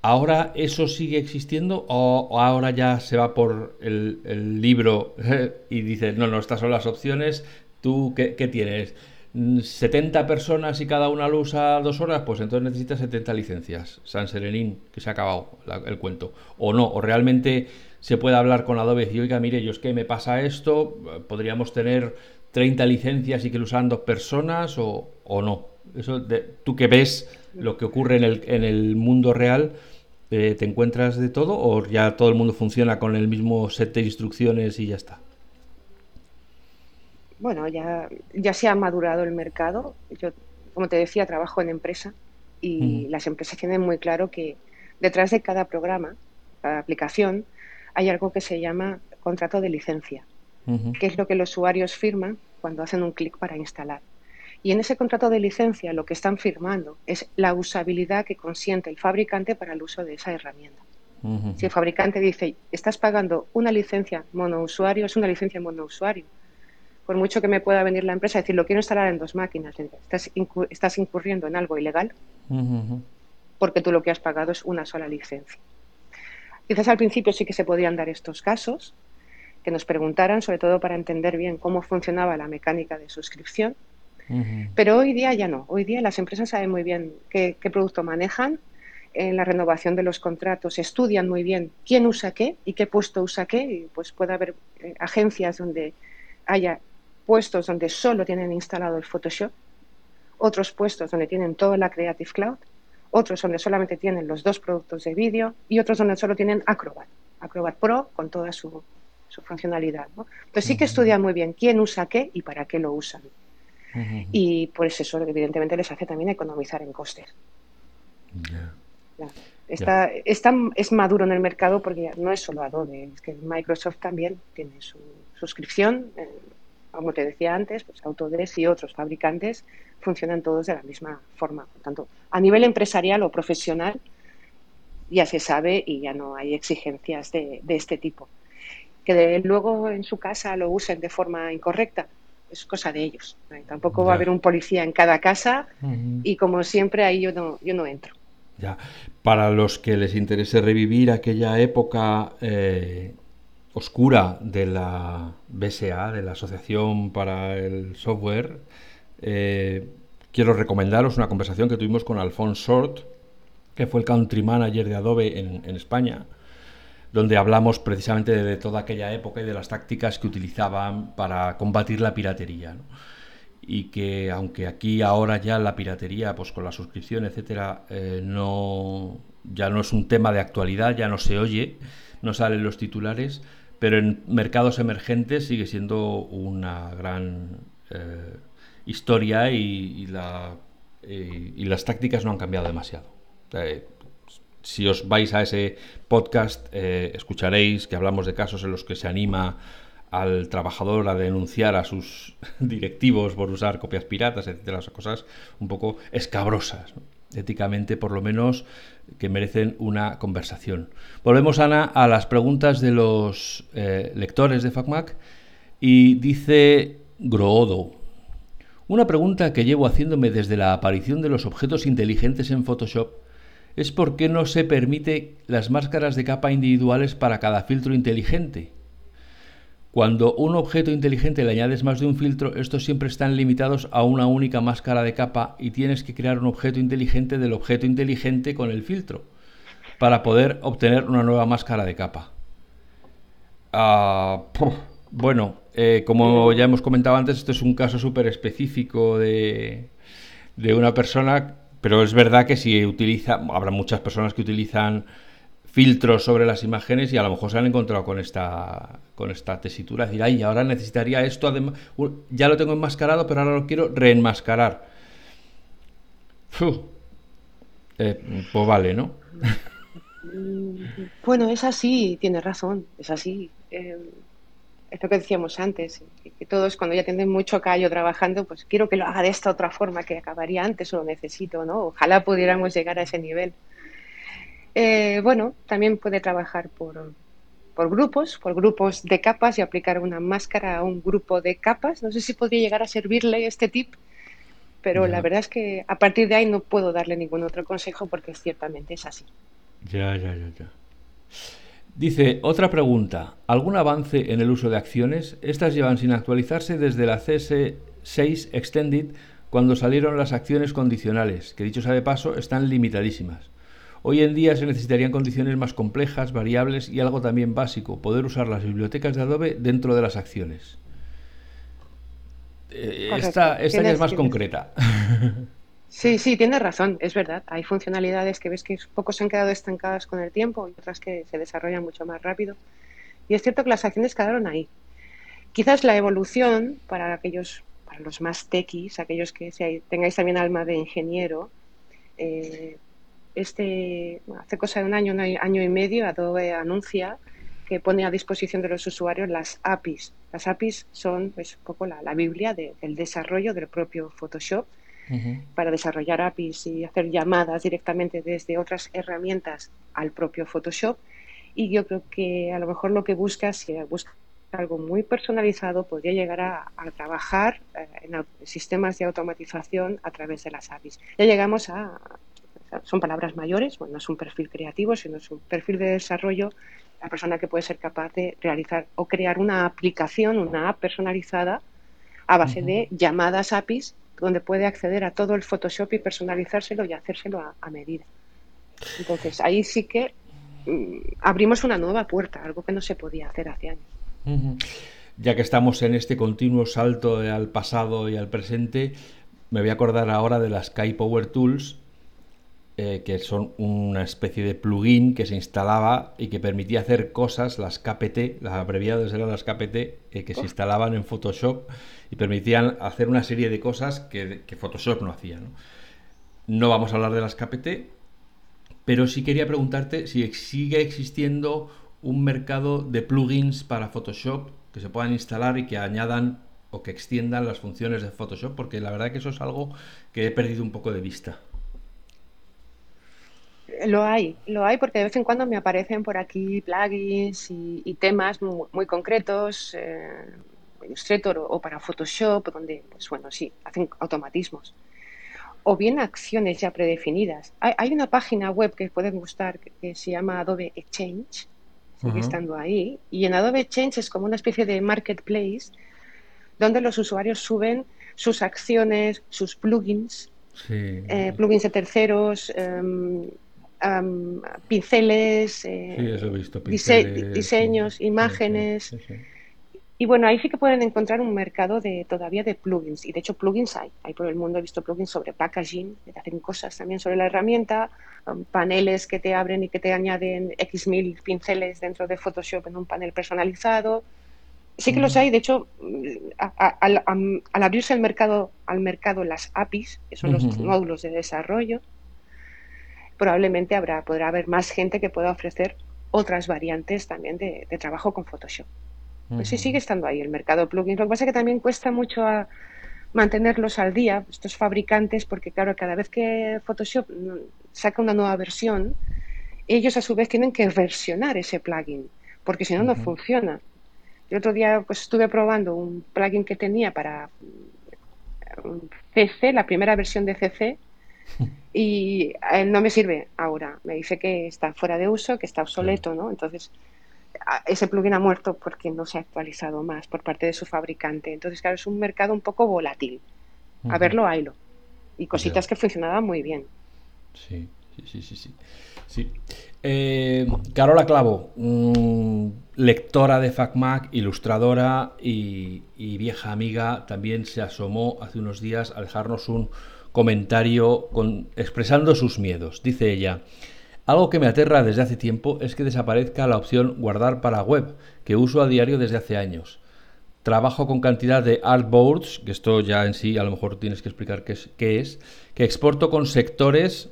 [SPEAKER 1] ¿Ahora eso sigue existiendo o, ahora ya se va por el, libro [laughs] y dice, no, no, estas son las opciones, tú qué, tienes? ¿70 personas y cada una lo usa dos horas? Pues entonces necesitas 70 licencias. San Serenín, que se ha acabado el cuento. O no, o realmente se puede hablar con Adobe y oiga, mire, yo es que me pasa esto, podríamos tener 30 licencias y que lo usan dos personas o, no. Eso tú que ves lo que ocurre en el, en el mundo real, eh, ¿te encuentras de todo o ya todo el mundo funciona con el mismo set de instrucciones y ya está?
[SPEAKER 2] Bueno, ya, ya se ha madurado el mercado. Yo, como te decía, trabajo en empresa y las empresas tienen muy claro que detrás de cada programa, cada aplicación, hay algo que se llama contrato de licencia, que es lo que los usuarios firman cuando hacen un clic para instalar. Y en ese contrato de licencia lo que están firmando es la usabilidad que consiente el fabricante para el uso de esa herramienta. Si el fabricante dice, estás pagando una licencia monousuario, es una licencia monousuario. Por mucho que me pueda venir la empresa decir, lo quiero instalar en dos máquinas, estás, estás incurriendo en algo ilegal porque tú lo que has pagado es una sola licencia. Quizás al principio sí que se podían dar estos casos, que nos preguntaran, sobre todo para entender bien cómo funcionaba la mecánica de suscripción, pero hoy día ya no. Hoy día las empresas saben muy bien qué, producto manejan, en la renovación de los contratos estudian muy bien quién usa qué y qué puesto usa qué, y pues puede haber eh, agencias donde haya puestos donde solo tienen instalado el Photoshop, otros puestos donde tienen toda la Creative Cloud otros donde solamente tienen los dos productos de vídeo y otros donde solo tienen Acrobat, Acrobat Pro con toda su, funcionalidad. Entonces sí que estudian muy bien quién usa qué y para qué lo usan. Y pues eso evidentemente les hace también economizar en costes. Está, es maduro en el mercado porque no es solo Adobe, es que Microsoft también tiene su suscripción, eh, como te decía antes, pues Autodesk y otros fabricantes funcionan todos de la misma forma. Por tanto, a nivel empresarial o profesional ya se sabe y ya no hay exigencias de, este tipo. Que luego en su casa lo usen de forma incorrecta, es cosa de ellos. Tampoco va a haber un policía en cada casa y como siempre ahí yo no, yo no entro.
[SPEAKER 1] Ya. Para los que les interese revivir aquella época eh, oscura de la BSA, de la Asociación para el Software, eh, quiero recomendaros una conversación que tuvimos con Alphonse Short, que fue el country manager de Adobe en, España, donde hablamos precisamente de, toda aquella época y de las tácticas que utilizaban para combatir la piratería. y que aunque aquí ahora ya la piratería, pues con la suscripción, etcétera, eh, no ya no es un tema de actualidad, ya no se oye, no salen los titulares, pero en mercados emergentes sigue siendo una gran eh, historia eh, y, las tácticas no han cambiado demasiado. si os vais a ese podcast, escucharéis que hablamos de casos en los que se anima al trabajador a denunciar a sus [laughs] directivos por usar copias piratas, etcétera, cosas un poco escabrosas, éticamente por lo menos que merecen una conversación. Volvemos, Ana, a las preguntas de los eh, lectores de FacMac y dice Groodo. Una pregunta que llevo haciéndome desde la aparición de los objetos inteligentes en Photoshop es por qué no se permite las máscaras de capa individuales para cada filtro inteligente. Cuando un objeto inteligente le añades más de un filtro, estos siempre están limitados a una única máscara de capa y tienes que crear un objeto inteligente del objeto inteligente con el filtro para poder obtener una nueva máscara de capa. Ah, bueno, eh, como ya hemos comentado antes, esto es un caso súper específico de, de una persona, pero es verdad que si utiliza, habrá muchas personas que utilizan filtros sobre las imágenes y a lo mejor se han encontrado con esta con esta tesitura, decir, ay, ahora necesitaría esto, además, ya lo tengo enmascarado, pero ahora lo quiero reenmascarar. Eh, pues vale, ¿no? [laughs]
[SPEAKER 2] Bueno, es así, tiene razón, es así. Eh, es lo que decíamos antes, que todos cuando ya tienen mucho callo trabajando, pues quiero que lo haga de esta otra forma que acabaría antes o lo necesito, ¿no? Ojalá pudiéramos llegar a ese nivel. Eh, bueno, también puede trabajar por, por grupos, por grupos de capas y aplicar una máscara a un grupo de capas. No sé si podría llegar a servirle este tip, pero la verdad es que a partir de ahí no puedo darle ningún otro consejo porque ciertamente es así.
[SPEAKER 1] Ya, ya, ya, ya. Dice, otra pregunta, ¿algún avance en el uso de acciones? Estas llevan sin actualizarse desde la CS6 Extended cuando salieron las acciones condicionales, que dicho sea de paso, están limitadísimas. Hoy en día se necesitarían condiciones más complejas, variables y algo también básico, poder usar las bibliotecas de Adobe dentro de las acciones. Eh, esta, esta es más concreta. [laughs]
[SPEAKER 2] Sí, sí, tienes razón, es verdad. Hay funcionalidades que ves que pocos se han quedado estancadas con el tiempo y otras que se desarrollan mucho más rápido. Y es cierto que las acciones quedaron ahí. Quizás la evolución para aquellos, para los más techies, aquellos que tengáis también alma de ingeniero, eh, este, hace cosa de un año, un año y medio, Adobe anuncia que pone a disposición de los usuarios las APIs. Las APIs son pues, un poco la, Biblia del desarrollo del propio Photoshop. Para desarrollar APIs y hacer llamadas directamente desde otras herramientas al propio Photoshop. Y yo creo que a lo mejor lo que busca, si busca algo muy personalizado, podría llegar a, trabajar eh, en sistemas de automatización a través de las APIs. Ya llegamos a, son palabras mayores, bueno, no es un perfil creativo, sino es un perfil de desarrollo, la persona que puede ser capaz de realizar o crear una aplicación, una app personalizada a base de llamadas APIs, donde puede acceder a todo el Photoshop y personalizárselo y hacérselo a, medida. Entonces, ahí sí que mm, abrimos una nueva puerta, algo que no se podía hacer hace años.
[SPEAKER 1] Ya que estamos en este continuo salto al pasado y al presente, me voy a acordar ahora de las Sky Power Tools, eh, que son una especie de plugin que se instalaba y que permitía hacer cosas, las KPT, las abreviadas eran las KPT, eh, que se instalaban en Photoshop y permitían hacer una serie de cosas que, Photoshop no hacía. ¿no? vamos a hablar de las KPT, pero sí quería preguntarte si sigue existiendo un mercado de plugins para Photoshop que se puedan instalar y que añadan o que extiendan las funciones de Photoshop, porque la verdad que eso es algo que he perdido un poco de vista.
[SPEAKER 2] Lo hay, lo hay porque de vez en cuando me aparecen por aquí plugins y, temas muy, concretos, eh, Illustrator o, para Photoshop, donde, pues bueno, sí, hacen automatismos. O bien acciones ya predefinidas. Hay, una página web que pueden gustar que, se llama Adobe Exchange, sigue estando ahí, y en Adobe Exchange es como una especie de marketplace donde los usuarios suben sus acciones, sus plugins, eh, plugins de terceros, em, pinceles, diseños, imágenes. Y bueno, ahí sí que pueden encontrar un mercado de todavía de plugins. Y de hecho, plugins hay. Hay por el mundo, he visto plugins sobre packaging, que te hacen cosas también sobre la herramienta, um, paneles que te abren y que te añaden X mil pinceles dentro de Photoshop en un panel personalizado. Sí que los hay, de hecho, al abrirse el mercado, al mercado las APIs, que son los módulos de desarrollo, probablemente habrá, podrá haber más gente que pueda ofrecer otras variantes también de trabajo con Photoshop. Pues sí, sigue estando ahí el mercado de plugins. Lo que pasa es que también cuesta mucho a mantenerlos al día, estos fabricantes, porque claro, cada vez que Photoshop saca una nueva versión, ellos a su vez tienen que versionar ese plugin, porque si no, no funciona. El otro día pues, estuve probando un plugin que tenía para CC, la primera versión de CC, [laughs] y eh, no me sirve ahora. Me dice que está fuera de uso, que está obsoleto, ¿no? Entonces, ese plugin ha muerto porque no se ha actualizado más por parte de su fabricante. Entonces, claro, es un mercado un poco volátil. A verlo, haylo. Y cositas que funcionaban muy bien.
[SPEAKER 1] Sí, sí, sí, sí. sí. Eh, Carola Clavo, mm, lectora de FacMac, ilustradora y, vieja amiga, también se asomó hace unos días a dejarnos un comentario con, expresando sus miedos. Dice ella, algo que me aterra desde hace tiempo es que desaparezca la opción guardar para web, que uso a diario desde hace años. Trabajo con cantidad de artboards, que esto ya en sí a lo mejor tienes que explicar qué es, qué es que exporto con sectores,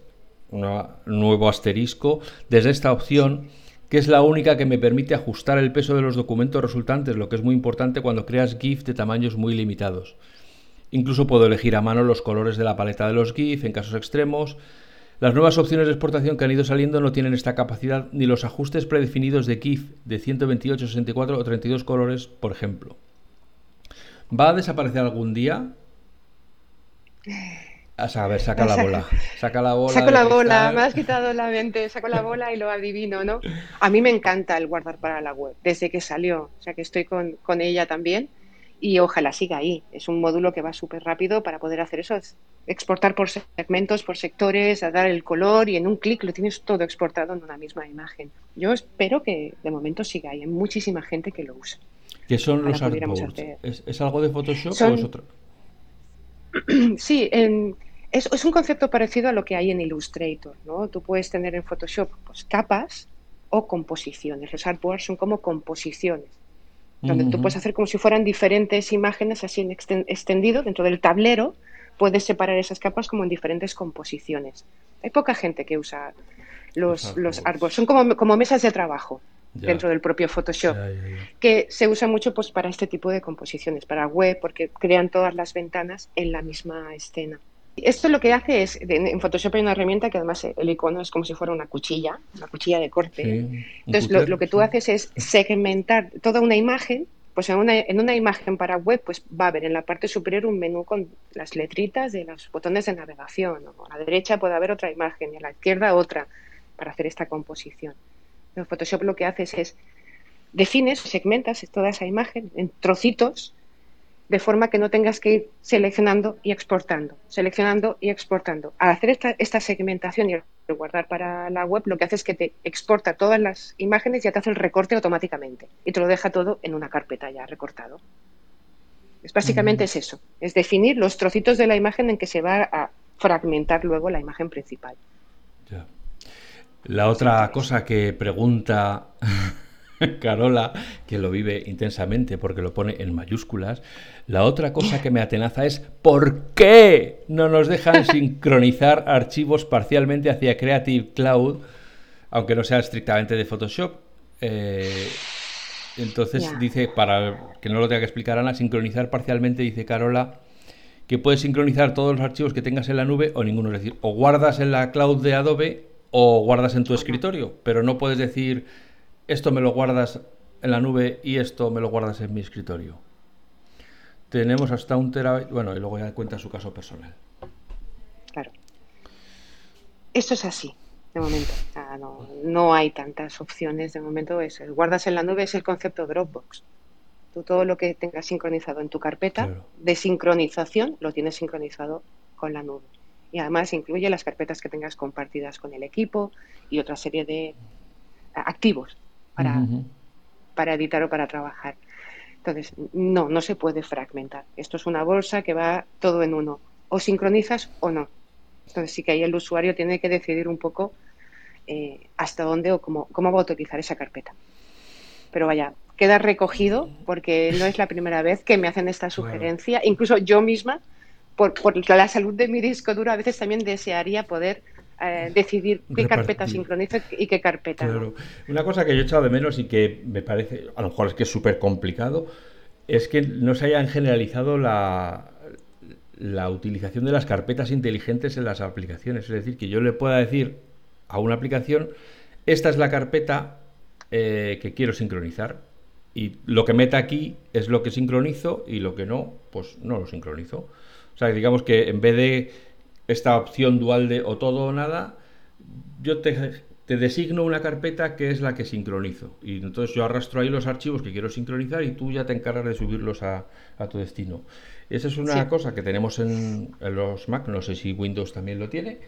[SPEAKER 1] un nuevo asterisco, desde esta opción, que es la única que me permite ajustar el peso de los documentos resultantes, lo que es muy importante cuando creas GIF de tamaños muy limitados. Incluso puedo elegir a mano los colores de la paleta de los GIF en casos extremos, las nuevas opciones de exportación que han ido saliendo no tienen esta capacidad ni los ajustes predefinidos de GIF de 128, 64 o 32 colores, por ejemplo. ¿Va a desaparecer algún día? A ver, saca la bola. Saca la bola.
[SPEAKER 2] Saco la bola, me has quitado la mente, saco la bola y lo adivino, ¿no? A mí me encanta el guardar para la web, desde que salió, o sea que estoy con, con ella también y ojalá siga ahí. Es un módulo que va súper rápido para poder hacer eso, exportar por segmentos, por sectores, a dar el color y en un clic lo tienes todo exportado en una misma imagen. Yo espero que de momento siga ahí. Hay muchísima gente que lo usa.
[SPEAKER 1] ¿Qué son los artboards? ¿Es, algo de Photoshop o es otro? [clears throat]
[SPEAKER 2] sí, es, un concepto parecido a lo que hay en Illustrator. ¿no? Tú puedes tener en Photoshop pues, capas o composiciones. Los artboards son como composiciones donde tú puedes hacer como si fueran diferentes imágenes así en extendido dentro del tablero, puedes separar esas capas como en diferentes composiciones. Hay poca gente que usa los, los árboles, son como, como mesas de trabajo dentro del propio Photoshop, que se usa mucho pues para este tipo de composiciones, para web, porque crean todas las ventanas en la misma escena. Esto lo que hace es, en Photoshop hay una herramienta que además el icono es como si fuera una cuchilla, una cuchilla de corte. Entonces lo, que tú haces es segmentar toda una imagen, pues en una, en una imagen para web pues va a haber en la parte superior un menú con las letritas de los botones de navegación. A la derecha puede haber otra imagen y a la izquierda otra para hacer esta composición. En Photoshop lo que haces es defines, segmentas toda esa imagen en trocitos de forma que no tengas que ir seleccionando y exportando, seleccionando y exportando. Al hacer esta, segmentación y guardar para la web, lo que hace es que te exporta todas las imágenes y ya te hace el recorte automáticamente y te lo deja todo en una carpeta ya recortado. Es básicamente es eso, es definir los trocitos de la imagen en que se va a fragmentar luego la imagen principal.
[SPEAKER 1] La otra cosa que pregunta [laughs] Carola, que lo vive intensamente porque lo pone en mayúsculas. La otra cosa que me atenaza es ¿por qué no nos dejan [laughs] sincronizar archivos parcialmente hacia Creative Cloud, aunque no sea estrictamente de Photoshop? Eh, entonces dice, para que no lo tenga que explicar Ana, sincronizar parcialmente, dice Carola, que puedes sincronizar todos los archivos que tengas en la nube o ninguno. Es decir, o guardas en la cloud de Adobe o guardas en tu escritorio, pero no puedes decir esto me lo guardas en la nube y esto me lo guardas en mi escritorio. Tenemos hasta un terabyte, bueno, y luego ya cuenta su caso personal.
[SPEAKER 2] Claro. Esto es así, de momento. no, hay tantas opciones de momento. Es el guardas en la nube es el concepto Dropbox. Tú todo lo que tengas sincronizado en tu carpeta de sincronización lo tienes sincronizado con la nube. Y además incluye las carpetas que tengas compartidas con el equipo y otra serie de activos para, para editar o para trabajar. Entonces, no, no se puede fragmentar. Esto es una bolsa que va todo en uno. O sincronizas o no. Entonces sí que ahí el usuario tiene que decidir un poco eh, hasta dónde o cómo, cómo va a utilizar esa carpeta. Pero vaya, queda recogido porque no es la primera vez que me hacen esta sugerencia. Incluso yo misma, por, por, la salud de mi disco duro, a veces también desearía poder eh, decidir qué carpeta sincronizo y qué carpeta no.
[SPEAKER 1] Una cosa que yo he echado de menos y que me parece, a lo mejor es que es súper complicado, es que no se hayan generalizado la, la utilización de las carpetas inteligentes en las aplicaciones. Es decir, que yo le pueda decir a una aplicación, esta es la carpeta eh, que quiero sincronizar. Y lo que meta aquí es lo que sincronizo y lo que no, pues no lo sincronizo. O sea, digamos que en vez de esta opción dual de o todo o nada, yo te, designo una carpeta que es la que sincronizo. Y entonces yo arrastro ahí los archivos que quiero sincronizar y tú ya te encargas de subirlos a, tu destino. Esa es una cosa que tenemos en, los Mac, no sé si Windows también lo tiene,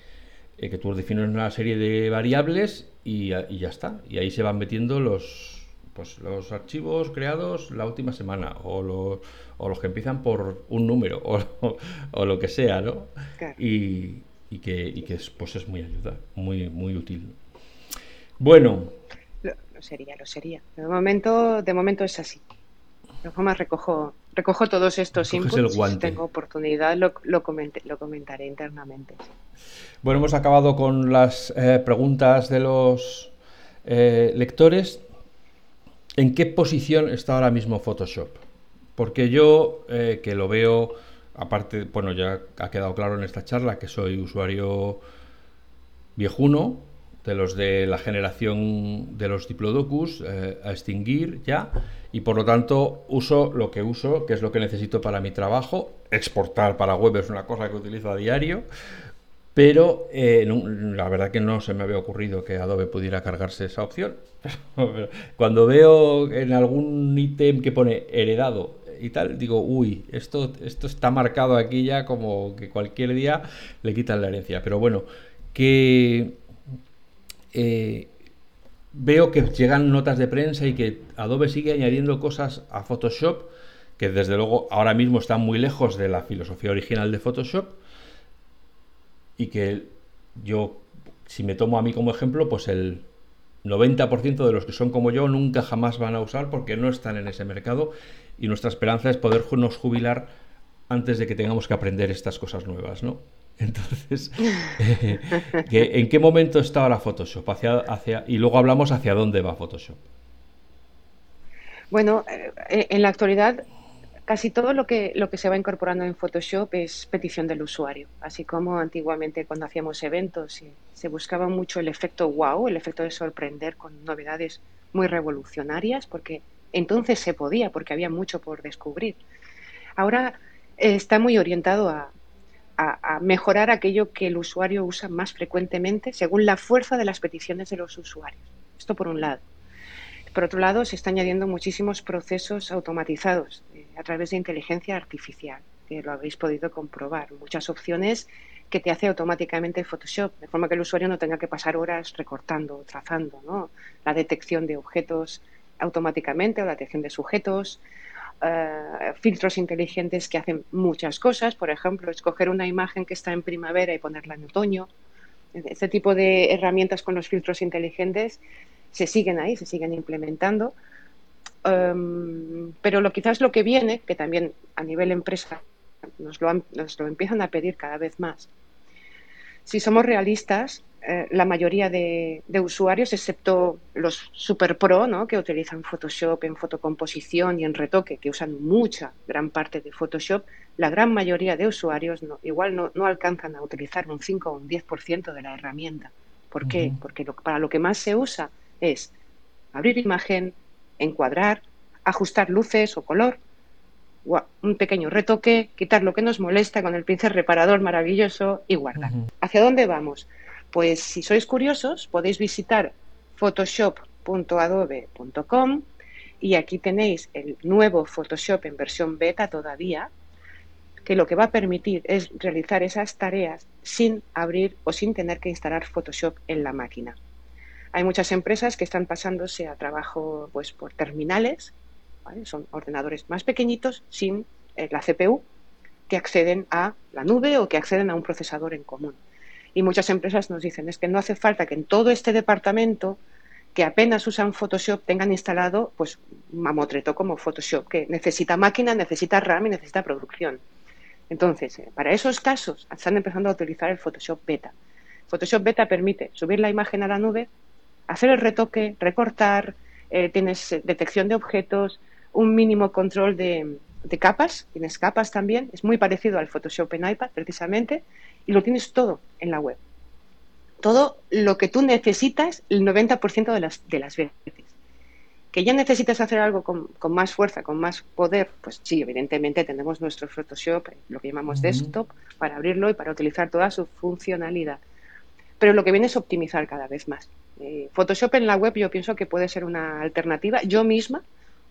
[SPEAKER 1] eh, que tú defines una serie de variables y, ya está. Y ahí se van metiendo los, pues, los archivos creados la última semana o los o los que empiezan por un número o, lo que sea, ¿no? Y, que, que es, pues es muy ayuda, muy, muy útil. Bueno.
[SPEAKER 2] Lo, sería, lo sería. De momento, de momento es así. De forma recojo, recojo todos estos inputs. Si tengo oportunidad, lo, lo, lo comentaré internamente.
[SPEAKER 1] Bueno, hemos acabado con las eh, preguntas de los eh, lectores. ¿En qué posición está ahora mismo Photoshop? Porque yo, eh, que lo veo, aparte, bueno, ya ha quedado claro en esta charla que soy usuario viejuno, de los de la generación de los diplodocus, eh, a extinguir ya, y por lo tanto uso lo que uso, que es lo que necesito para mi trabajo. Exportar para web es una cosa que utilizo a diario, pero eh, la verdad que no se me había ocurrido que Adobe pudiera cargarse esa opción. [laughs] Cuando veo en algún ítem que pone heredado y tal, digo, uy, esto, esto está marcado aquí ya como que cualquier día le quitan la herencia. Pero bueno, que eh, veo que llegan notas de prensa y que Adobe sigue añadiendo cosas a Photoshop que desde luego ahora mismo están muy lejos de la filosofía original de Photoshop y que yo, si me tomo a mí como ejemplo, pues el 90% de los que son como yo nunca jamás van a usar porque no están en ese mercado y nuestra esperanza es podernos jubilar antes de que tengamos que aprender estas cosas nuevas, ¿no? [laughs] Entonces, eh, ¿en qué momento está ahora Photoshop? Hacia, hacia, y luego hablamos hacia dónde va Photoshop.
[SPEAKER 2] Bueno, eh, en la actualidad casi todo lo que, lo que se va incorporando en Photoshop es petición del usuario, así como antiguamente cuando hacíamos eventos se buscaba mucho el efecto wow, el efecto de sorprender con novedades muy revolucionarias, porque entonces se podía, porque había mucho por descubrir. Ahora está muy orientado a, mejorar aquello que el usuario usa más frecuentemente según la fuerza de las peticiones de los usuarios. Esto por un lado. Por otro lado, se está añadiendo muchísimos procesos automatizados eh, a través de inteligencia artificial, que lo habéis podido comprobar. Muchas opciones que te hace automáticamente Photoshop, de forma que el usuario no tenga que pasar horas recortando o trazando. ¿no? La detección de objetos automáticamente o la detección de sujetos, eh, filtros inteligentes que hacen muchas cosas, por ejemplo, escoger una imagen que está en primavera y ponerla en otoño. Este tipo de herramientas con los filtros inteligentes se siguen ahí, se siguen implementando. Em, pero lo quizás lo que viene, que también a nivel empresa nos lo, nos lo empiezan a pedir cada vez más, si somos realistas, eh, la mayoría de, usuarios, excepto los super pro, ¿no? que utilizan Photoshop en fotocomposición y en retoque, que usan mucha, gran parte de Photoshop, la gran mayoría de usuarios no, igual no, no, alcanzan a utilizar un 5 o un 10% de la herramienta. ¿Por qué? Porque para lo que más se usa es abrir imagen, encuadrar, ajustar luces o color, un pequeño retoque, quitar lo que nos molesta con el pincel reparador maravilloso y guardar. ¿Hacia dónde vamos? Pues si sois curiosos, podéis visitar photoshop.adobe.com y aquí tenéis el nuevo Photoshop en versión beta todavía, que lo que va a permitir es realizar esas tareas sin abrir o sin tener que instalar Photoshop en la máquina. Hay muchas empresas que están pasándose a trabajo pues, por terminales Son ordenadores más pequeñitos sin eh, la CPU que acceden a la nube o que acceden a un procesador en común. Y muchas empresas nos dicen, es que no hace falta que en todo este departamento que apenas usan Photoshop tengan instalado pues mamotreto como Photoshop, que necesita máquina, necesita RAM y necesita producción. Entonces, eh, para esos casos están empezando a utilizar el Photoshop Beta. Photoshop Beta permite subir la imagen a la nube, hacer el retoque, recortar, eh, tienes detección de objetos, un mínimo control de, de capas, tienes capas también, es muy parecido al Photoshop en iPad precisamente, y lo tienes todo en la web. Todo lo que tú necesitas el 90% de las, de las veces. Que ya necesitas hacer algo con, más fuerza, con más poder, pues sí, evidentemente tenemos nuestro Photoshop, lo que llamamos desktop, para abrirlo y para utilizar toda su funcionalidad. Pero lo que viene es optimizar cada vez más. Eh, Photoshop en la web yo pienso que puede ser una alternativa, yo misma,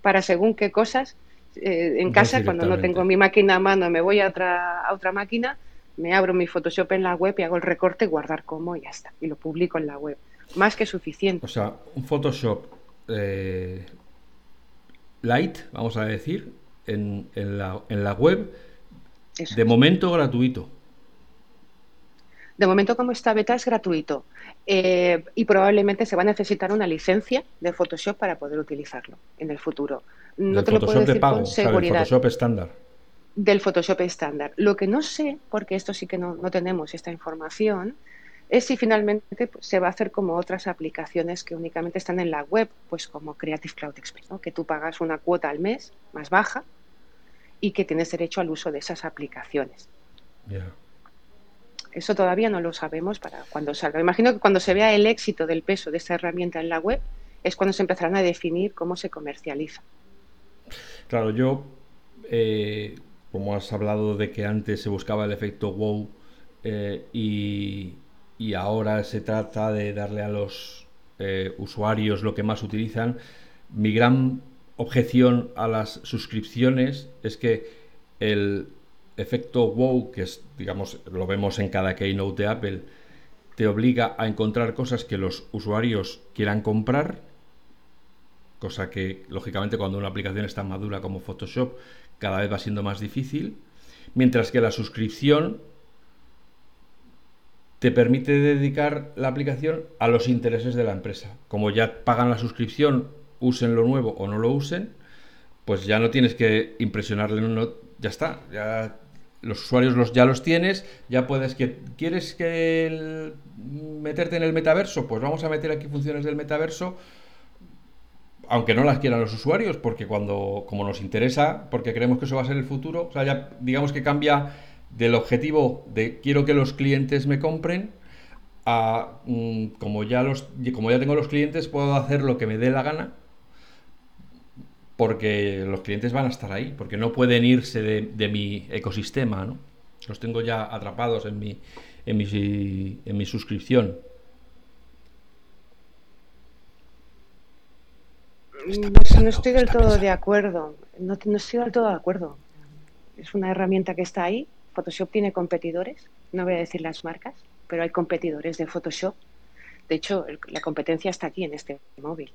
[SPEAKER 2] para según qué cosas, eh, en casa, cuando no tengo mi máquina a mano, me voy a otra, a otra máquina, me abro mi Photoshop en la web y hago el recorte, guardar como y ya está. Y lo publico en la web. Más que suficiente.
[SPEAKER 1] O sea, un Photoshop eh, light, vamos a decir, en, la, web, de momento gratuito.
[SPEAKER 2] De momento, como está beta, es gratuito. Eh, y probablemente se va a necesitar una licencia de Photoshop para poder utilizarlo en el futuro.
[SPEAKER 1] No te lo puedo decir con seguridad. Photoshop estándar
[SPEAKER 2] del Photoshop estándar. Lo que no sé, porque esto sí que no, tenemos esta información, es si finalmente pues, se va a hacer como otras aplicaciones que únicamente están en la web, pues como Creative Cloud Express, que tú pagas una cuota al mes más baja y que tienes derecho al uso de esas aplicaciones. Eso todavía no lo sabemos para cuando salga. Imagino que cuando se vea el éxito del peso de esta herramienta en la web es cuando se empezarán a definir cómo se comercializa.
[SPEAKER 1] Claro, yo eh, como has hablado de que antes se buscaba el efecto wow eh, y, ahora se trata de darle a los eh, usuarios lo que más utilizan, mi gran objeción a las suscripciones es que el efecto wow, que es, digamos, lo vemos en cada keynote de Apple, te obliga a encontrar cosas que los usuarios quieran comprar, cosa que lógicamente cuando una aplicación está madura como Photoshop cada vez va siendo más difícil, mientras que la suscripción te permite dedicar la aplicación a los intereses de la empresa. Como ya pagan la suscripción, usen lo nuevo o no lo usen, pues ya no tienes que impresionarle, no, ya está, ya los usuarios los, ya los tienes, ya puedes que quieres que meterte en el metaverso, pues vamos a meter aquí funciones del metaverso aunque no las quieran los usuarios, porque cuando, como nos interesa, porque creemos que eso va a ser el futuro, o sea, ya digamos que cambia del objetivo de quiero que los clientes me compren a mm, como ya los como ya tengo los clientes puedo hacer lo que me dé la gana porque los clientes van a estar ahí porque no pueden irse de, mi ecosistema ¿no? los tengo ya atrapados en mi en mi, en mi suscripción
[SPEAKER 2] No, estoy del todo de acuerdo. No, estoy del todo de acuerdo. Es una herramienta que está ahí. Photoshop tiene competidores. No voy a decir las marcas, pero hay competidores de Photoshop. De hecho, la competencia está aquí en este móvil.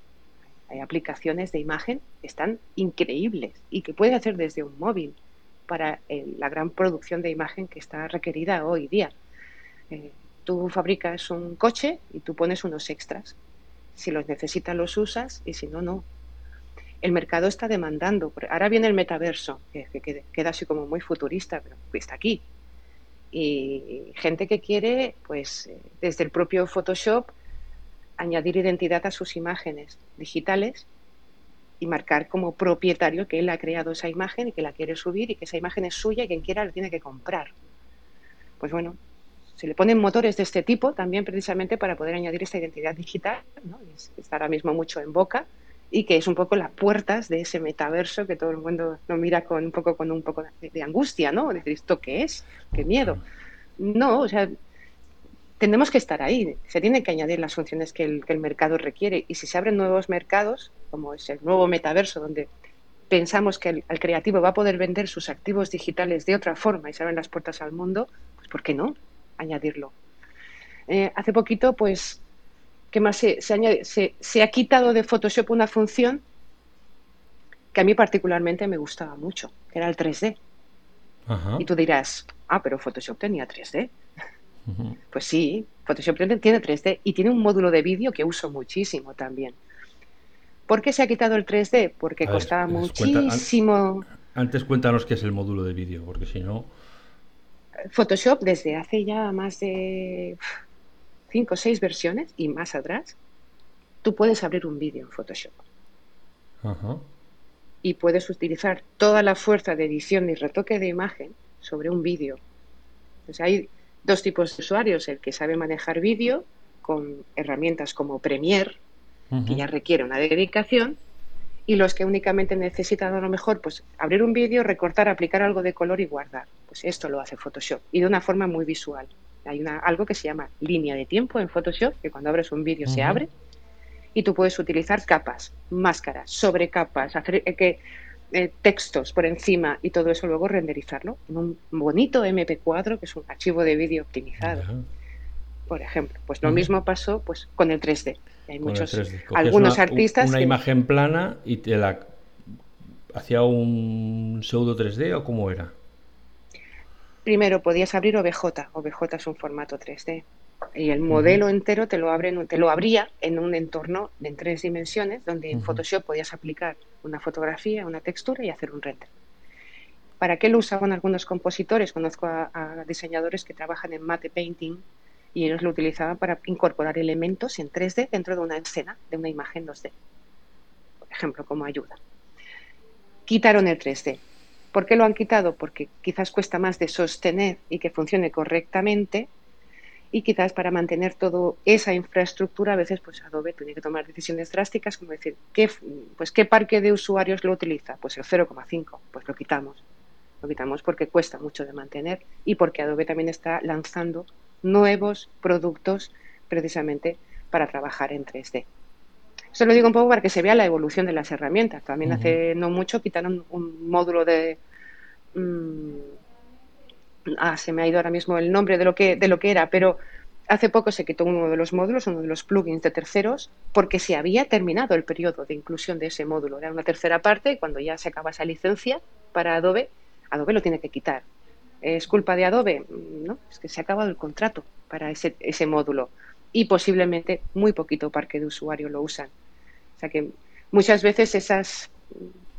[SPEAKER 2] Hay aplicaciones de imagen que están increíbles y que puede hacer desde un móvil para eh, la gran producción de imagen que está requerida hoy día. Eh, tú fabricas un coche y tú pones unos extras. Si los necesitas los usas y si no, no el mercado está demandando. Ahora viene el metaverso, que, queda así como muy futurista, pero está aquí. Y gente que quiere, pues, eh, desde el propio Photoshop, añadir identidad a sus imágenes digitales y marcar como propietario que él ha creado esa imagen y que la quiere subir y que esa imagen es suya y quien quiera la tiene que comprar. Pues bueno, se le ponen motores de este tipo también precisamente para poder añadir esta identidad digital, ¿no? está ahora mismo mucho en boca, y que es un poco las puertas de ese metaverso que todo el mundo lo mira con un poco con un poco de, angustia, ¿no? Decir, ¿esto qué es? ¿Qué miedo? No, o sea, tenemos que estar ahí. Se tienen que añadir las funciones que el, mercado requiere. Y si se abren nuevos mercados, como es el nuevo metaverso, donde pensamos que el, creativo va a poder vender sus activos digitales de otra forma y se abren las puertas al mundo, pues ¿por qué no añadirlo? Eh, hace poquito, pues más se, se, ha quitado de Photoshop una función que a mí particularmente me gustaba mucho, que era el 3D. Y tú dirás, ah, pero Photoshop tenía 3D. Pues sí, Photoshop tiene 3D y tiene un módulo de vídeo que uso muchísimo también. ¿Por qué se ha quitado el 3D? Porque costaba muchísimo.
[SPEAKER 1] antes cuéntanos qué es el módulo de vídeo, porque si no.
[SPEAKER 2] Photoshop desde hace ya más de 5 o 6 versiones y más atrás, tú puedes abrir un vídeo en Photoshop. Y puedes utilizar toda la fuerza de edición y retoque de imagen sobre un vídeo. hay dos tipos de usuarios, el que sabe manejar vídeo con herramientas como Premiere, que ya requiere una dedicación, y los que únicamente necesitan a lo mejor pues abrir un vídeo, recortar, aplicar algo de color y guardar. Pues esto lo hace Photoshop y de una forma muy visual. Hay una, algo que se llama línea de tiempo en Photoshop, que cuando abres un vídeo se abre y tú puedes utilizar capas, máscaras, sobrecapas, hacer eh, que eh, textos por encima y todo eso luego renderizarlo en un bonito MP4 que es un archivo de vídeo optimizado. Por ejemplo, pues lo mismo pasó pues con el 3D. Hay muchos algunos artistas
[SPEAKER 1] una imagen plana y te la hacía un pseudo 3D o cómo era?
[SPEAKER 2] Primero podías abrir OBJ. OBJ es un formato 3D y el modelo entero te lo, abre, te lo abría en un entorno en tres dimensiones donde en Photoshop podías aplicar una fotografía, una textura y hacer un render. ¿Para qué lo usaban algunos compositores? Conozco a, diseñadores que trabajan en mate painting y ellos lo utilizaban para incorporar elementos en 3D dentro de una escena, de una imagen 2D, por ejemplo, como ayuda. Quitaron el 3D. ¿Por qué lo han quitado? Porque quizás cuesta más de sostener y que funcione correctamente y quizás para mantener toda esa infraestructura a veces pues Adobe tiene que tomar decisiones drásticas como decir qué pues qué parque de usuarios lo utiliza pues el 0,5 pues lo quitamos. Lo quitamos porque cuesta mucho de mantener y porque Adobe también está lanzando nuevos productos precisamente para trabajar en 3D esto lo digo un poco para que se vea la evolución de las herramientas. También hace no mucho quitaron un módulo de mm, ah, se me ha ido ahora mismo el nombre de lo que, de lo que era, pero hace poco se quitó uno de los módulos, uno de los plugins de terceros, porque se había terminado el periodo de inclusión de ese módulo. Era una tercera parte y cuando ya se acaba esa licencia para Adobe, Adobe lo tiene que quitar. ¿Es culpa de Adobe? No, es que se ha acabado el contrato para ese, ese módulo y posiblemente muy poquito parque de usuario lo usan. O sea que muchas veces esas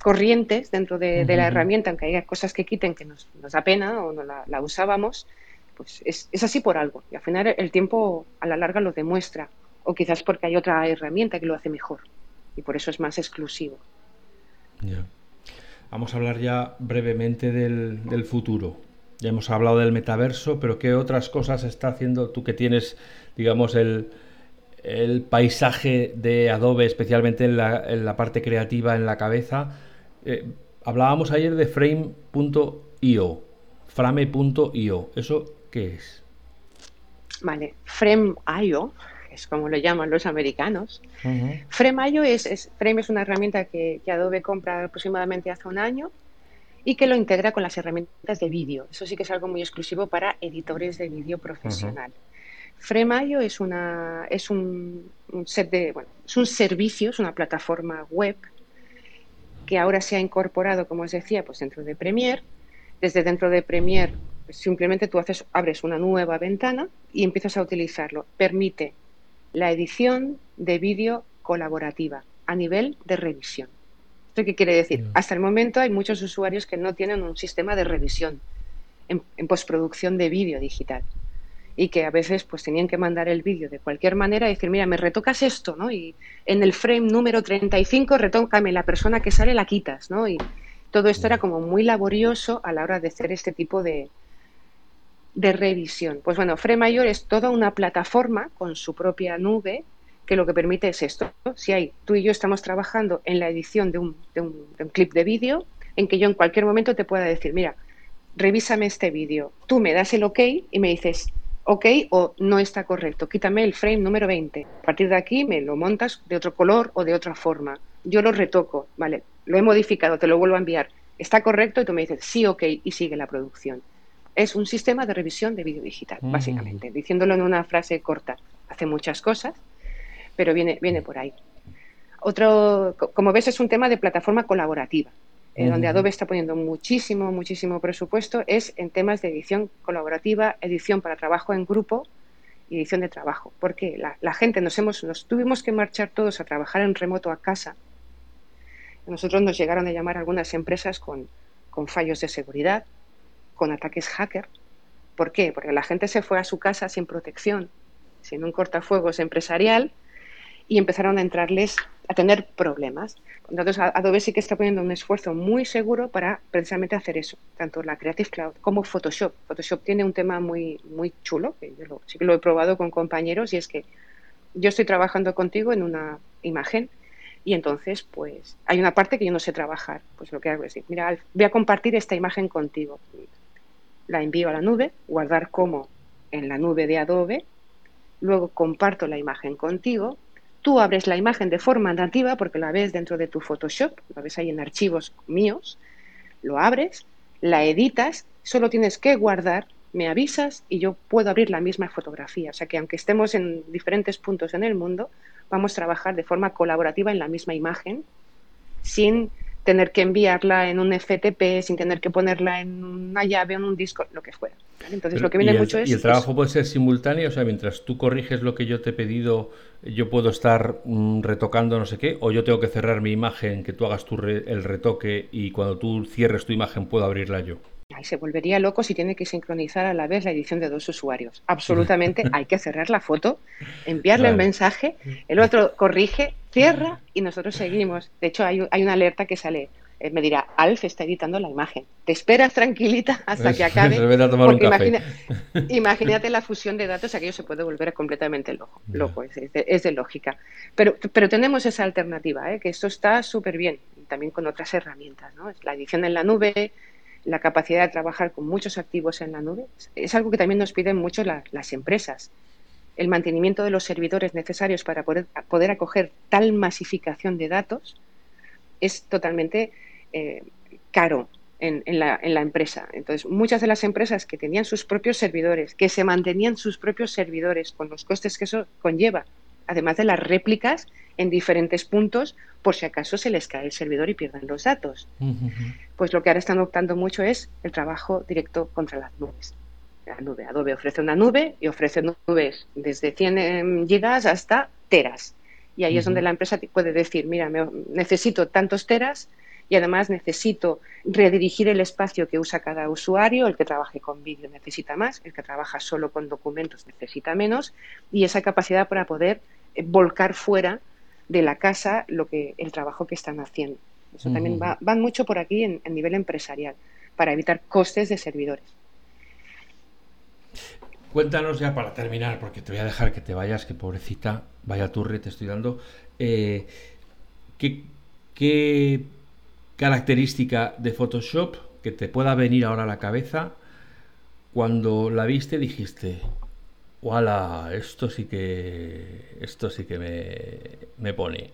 [SPEAKER 2] corrientes dentro de, la herramienta, aunque haya cosas que quiten que nos, da pena o no la, usábamos, pues es, así por algo. Y al final el tiempo a la larga lo demuestra. O quizás porque hay otra herramienta que lo hace mejor. Y por eso es más exclusivo.
[SPEAKER 1] Vamos a hablar ya brevemente del, futuro. Ya hemos hablado del metaverso, pero ¿qué otras cosas está haciendo tú que tienes, digamos, el, el paisaje de Adobe, especialmente en la, en la parte creativa, en la cabeza? Eh, hablábamos ayer de frame.io, frame.io. ¿Eso qué es?
[SPEAKER 2] Vale, frame.io es como lo llaman los americanos. Frame.io es, Frame es una herramienta que, Adobe compra aproximadamente hace un año y que lo integra con las herramientas de vídeo. Eso sí que es algo muy exclusivo para editores de vídeo profesional. Frame.io es, una, es un, set de, bueno, es un servicio, es una plataforma web que ahora se ha incorporado, como os decía, pues dentro de Premiere. Desde dentro de Premiere pues simplemente tú haces, abres una nueva ventana y empiezas a utilizarlo. Permite la edición de vídeo colaborativa a nivel de revisión. ¿Esto qué quiere decir? Mm. Hasta el momento hay muchos usuarios que no tienen un sistema de revisión en postproducción de vídeo digital y que a veces pues tenían que mandar el vídeo de cualquier manera y decir, mira, me retocas esto, ¿no? Y en el frame número 35 retócame la persona que sale la quitas, ¿no? Y todo esto era como muy laborioso a la hora de hacer este tipo de, de revisión. Pues bueno, Mayor es toda una plataforma con su propia nube que lo que permite es esto. Si hay, tú y yo estamos trabajando en la edición de un, de un, de un clip de vídeo, en que yo en cualquier momento te pueda decir, mira, revísame este vídeo, tú me das el ok y me dices, ok o no está correcto, quítame el frame número 20. A partir de aquí me lo montas de otro color o de otra forma. Yo lo retoco, vale, lo he modificado, te lo vuelvo a enviar. Está correcto y tú me dices sí, ok y sigue la producción. Es un sistema de revisión de vídeo digital, mm. básicamente, diciéndolo en una frase corta. Hace muchas cosas, pero viene, viene por ahí. otro, como ves, es un tema de plataforma colaborativa, eh, donde Adobe está poniendo muchísimo, muchísimo presupuesto, es en temas de edición colaborativa, edición para trabajo en grupo y edición de trabajo. Porque la, gente nos hemos, nos tuvimos que marchar todos a trabajar en remoto a casa. nosotros nos llegaron a llamar algunas empresas con, con fallos de seguridad, con ataques hacker. ¿Por qué? Porque la gente se fue a su casa sin protección, sin un cortafuegos empresarial y empezaron a entrarles a tener problemas. Entonces, Adobe sí que está poniendo un esfuerzo muy seguro para precisamente hacer eso, tanto la Creative Cloud como Photoshop. Photoshop tiene un tema muy, muy chulo, que yo sí que lo he probado con compañeros, y es que yo estoy trabajando contigo en una imagen y entonces, pues, hay una parte que yo no sé trabajar. Pues lo que hago es decir, mira, voy a compartir esta imagen contigo. La envío a la nube, guardar como en la nube de Adobe, luego comparto la imagen contigo Tú abres la imagen de forma nativa porque la ves dentro de tu Photoshop, la ves ahí en archivos míos, lo abres, la editas, solo tienes que guardar, me avisas y yo puedo abrir la misma fotografía. O sea que aunque estemos en diferentes puntos en el mundo, vamos a trabajar de forma colaborativa en la misma imagen sin tener que enviarla en un FTP, sin tener que ponerla en una llave en un disco, lo que fuera. Entonces, lo que viene mucho es.
[SPEAKER 1] ¿Y el trabajo puede ser simultáneo? O sea, mientras tú corriges lo que yo te he pedido, yo puedo estar mm, retocando no sé qué, o yo tengo que cerrar mi imagen, que tú hagas tú el retoque y cuando tú cierres tu imagen puedo abrirla yo.
[SPEAKER 2] Ahí se volvería loco si tiene que sincronizar a la vez la edición de dos usuarios. [laughs] Absolutamente hay que cerrar la foto, enviarle el mensaje, el otro corrige, cierra y nosotros seguimos. De hecho, hay, hay una alerta que sale eh, me dirá, Alf está editando la imagen. Te esperas tranquilita hasta que [laughs] acabe. [laughs] imagínate la fusión de datos, aquello se puede volver completamente loco. loco es, de, lógica. Pero, pero tenemos esa alternativa, ¿eh? que esto está súper bien, también con otras herramientas. ¿no? La edición en la nube, la capacidad de trabajar con muchos activos en la nube, es algo que también nos piden mucho las empresas. El mantenimiento de los servidores necesarios para poder, poder acoger tal masificación de datos es totalmente eh, caro en, la, empresa. Entonces, muchas de las empresas que tenían sus propios servidores, que se mantenían sus propios servidores con los costes que eso conlleva, además de las réplicas en diferentes puntos, por si acaso se les cae el servidor y pierden los datos. Pues lo que ahora están optando mucho es el trabajo directo contra las nubes. La nube. Adobe ofrece una nube y ofrece nubes desde 100 em, gigas hasta teras. Y ahí es donde la empresa puede decir, mira, necesito tantos teras y además necesito redirigir el espacio que usa cada usuario, el que trabaje con vídeo necesita más, el que trabaja solo con documentos necesita menos y esa capacidad para poder eh, volcar fuera de la casa lo que el trabajo que están haciendo. Eso también va, mucho por aquí en, nivel empresarial para evitar costes de servidores.
[SPEAKER 1] Cuéntanos ya para terminar, porque te voy a dejar que te vayas, que pobrecita, vaya turre te estoy dando. Eh, ¿qué, ¿Qué característica de Photoshop que te pueda venir ahora a la cabeza cuando la viste dijiste, ¡Wala! Esto sí que. Esto sí que me, me pone.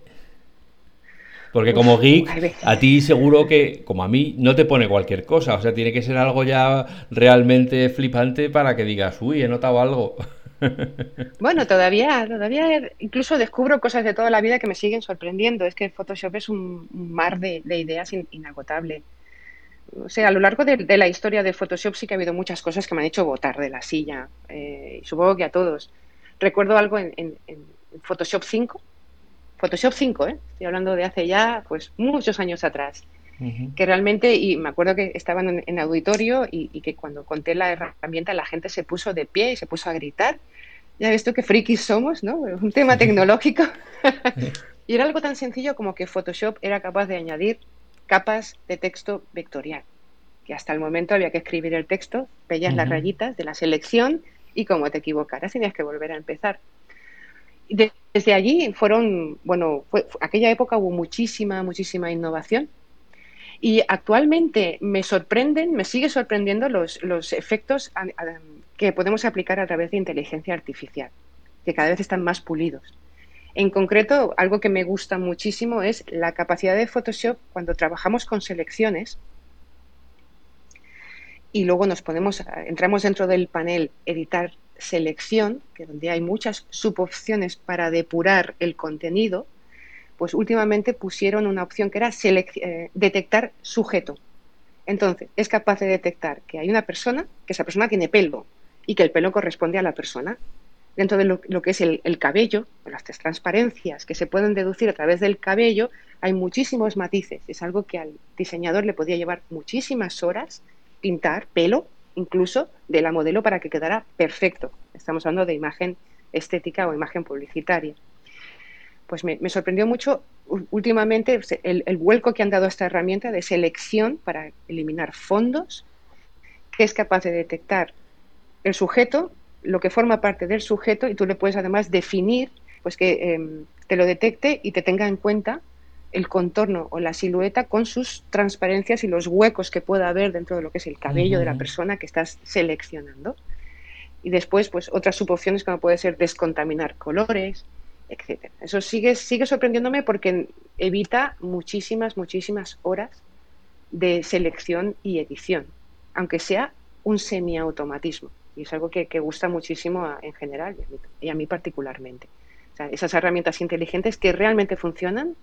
[SPEAKER 1] Porque como geek, a ti seguro que, como a mí, no te pone cualquier cosa. O sea, tiene que ser algo ya realmente flipante para que digas, uy, he notado algo. [laughs]
[SPEAKER 2] Bueno, todavía, todavía incluso descubro cosas de toda la vida que me siguen sorprendiendo. Es que Photoshop es un mar de, ideas inagotable. O sea, a lo largo de, la historia de Photoshop sí que ha habido muchas cosas que me han hecho botar de la silla. Eh, y supongo que a todos. Recuerdo algo en, Photoshop 5. Photoshop 5, ¿eh? Estoy hablando de hace ya pues muchos años atrás. Que realmente, y me acuerdo que estaban en, auditorio y, que cuando conté la herramienta la gente se puso de pie y se puso a gritar. Ya ves tú qué frikis somos, ¿no? Un tema tecnológico. [laughs] y era algo tan sencillo como que Photoshop era capaz de añadir capas de texto vectorial. Que hasta el momento había que escribir el texto, veías las rayitas de la selección y como te equivocaras tenías que volver a empezar. Desde allí fueron, bueno, fue, aquella época hubo muchísima, muchísima innovación y actualmente me sorprenden, me sigue sorprendiendo los, los efectos que podemos aplicar a través de inteligencia artificial, que cada vez están más pulidos. En concreto, algo que me gusta muchísimo es la capacidad de Photoshop cuando trabajamos con selecciones y luego nos ponemos, entramos dentro del panel editar selección, que donde hay muchas subopciones para depurar el contenido, pues últimamente pusieron una opción que era eh, detectar sujeto. Entonces, es capaz de detectar que hay una persona, que esa persona tiene pelo y que el pelo corresponde a la persona. Dentro de lo, que es el, el cabello, las transparencias que se pueden deducir a través del cabello, hay muchísimos matices. Es algo que al diseñador le podía llevar muchísimas horas pintar pelo, incluso de la modelo, para que quedara perfecto. Estamos hablando de imagen estética o imagen publicitaria pues me, sorprendió mucho últimamente el, vuelco que han dado a esta herramienta de selección para eliminar fondos, que es capaz de detectar el sujeto, lo que forma parte del sujeto, y tú le puedes además definir, pues que em, te lo detecte y te tenga en cuenta el contorno o la silueta con sus transparencias y los huecos que pueda haber dentro de lo que es el cabello de la persona que estás seleccionando. Y después, pues otras subopciones como puede ser descontaminar colores, etcétera. Eso sigue, sigue sorprendiéndome porque evita muchísimas, muchísimas horas de selección y edición, aunque sea un semiautomatismo. Y es algo que, gusta muchísimo en general y a, mí, particularmente. esas herramientas inteligentes que realmente funcionan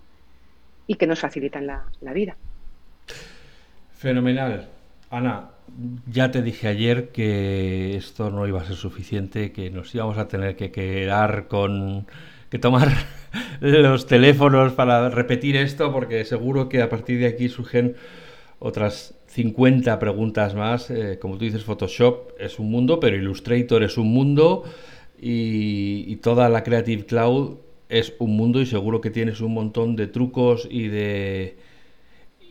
[SPEAKER 2] y que nos facilitan la, la vida.
[SPEAKER 1] Fenomenal. Ana, ya te dije ayer que esto no iba a ser suficiente, que nos íbamos a tener que quedar con que tomar [laughs] los teléfonos para repetir esto, porque seguro que a partir de aquí surgen otras 50 preguntas más. Eh, como tú dices, Photoshop es un mundo, pero Illustrator es un mundo y, toda la Creative Cloud es un mundo y seguro que tienes un montón de trucos y de,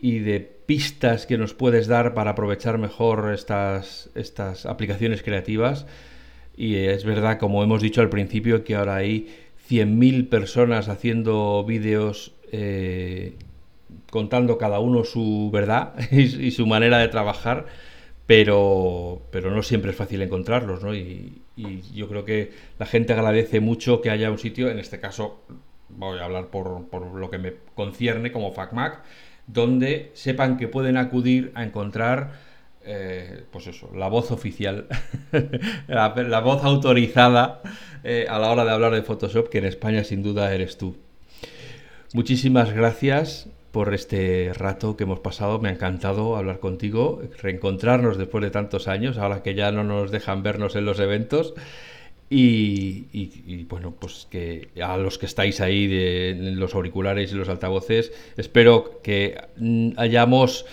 [SPEAKER 1] y de pistas que nos puedes dar para aprovechar mejor estas, estas aplicaciones creativas. Y es verdad, como hemos dicho al principio, que ahora hay 100.000 personas haciendo vídeos eh, contando cada uno su verdad [laughs] y, su manera de trabajar, pero, pero no siempre es fácil encontrarlos, ¿no? Y, yo creo que la gente agradece mucho que haya un sitio, en este caso voy a hablar por, por lo que me concierne como FacMac, donde sepan que pueden acudir a encontrar eh, pues eso, la voz oficial, [laughs] la, voz autorizada eh, a la hora de hablar de Photoshop, que en España sin duda eres tú. Muchísimas gracias por este rato que hemos pasado, me ha encantado hablar contigo, reencontrarnos después de tantos años, ahora que ya no nos dejan vernos en los eventos. Y, bueno, pues que a los que estáis ahí de, en los auriculares y los altavoces, espero que mm, hayamos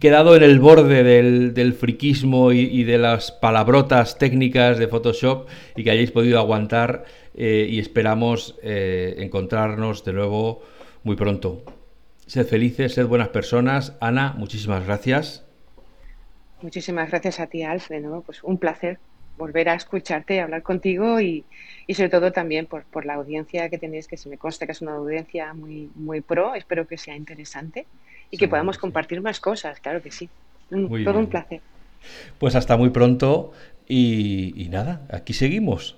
[SPEAKER 1] quedado en el borde del, friquismo y, de las palabrotas técnicas de Photoshop y que hayáis podido aguantar eh, y esperamos eh, encontrarnos de nuevo muy pronto. Sed felices, sed buenas personas. Ana, muchísimas gracias.
[SPEAKER 2] Muchísimas gracias a ti, Alfred. Pues un placer volver a escucharte, hablar contigo y, sobre todo también por, por, la audiencia que tenéis, que se me consta que es una audiencia muy, muy pro. Espero que sea interesante y que podamos compartir más cosas, claro que sí. todo un placer.
[SPEAKER 1] Pues hasta muy pronto y, y nada, aquí seguimos.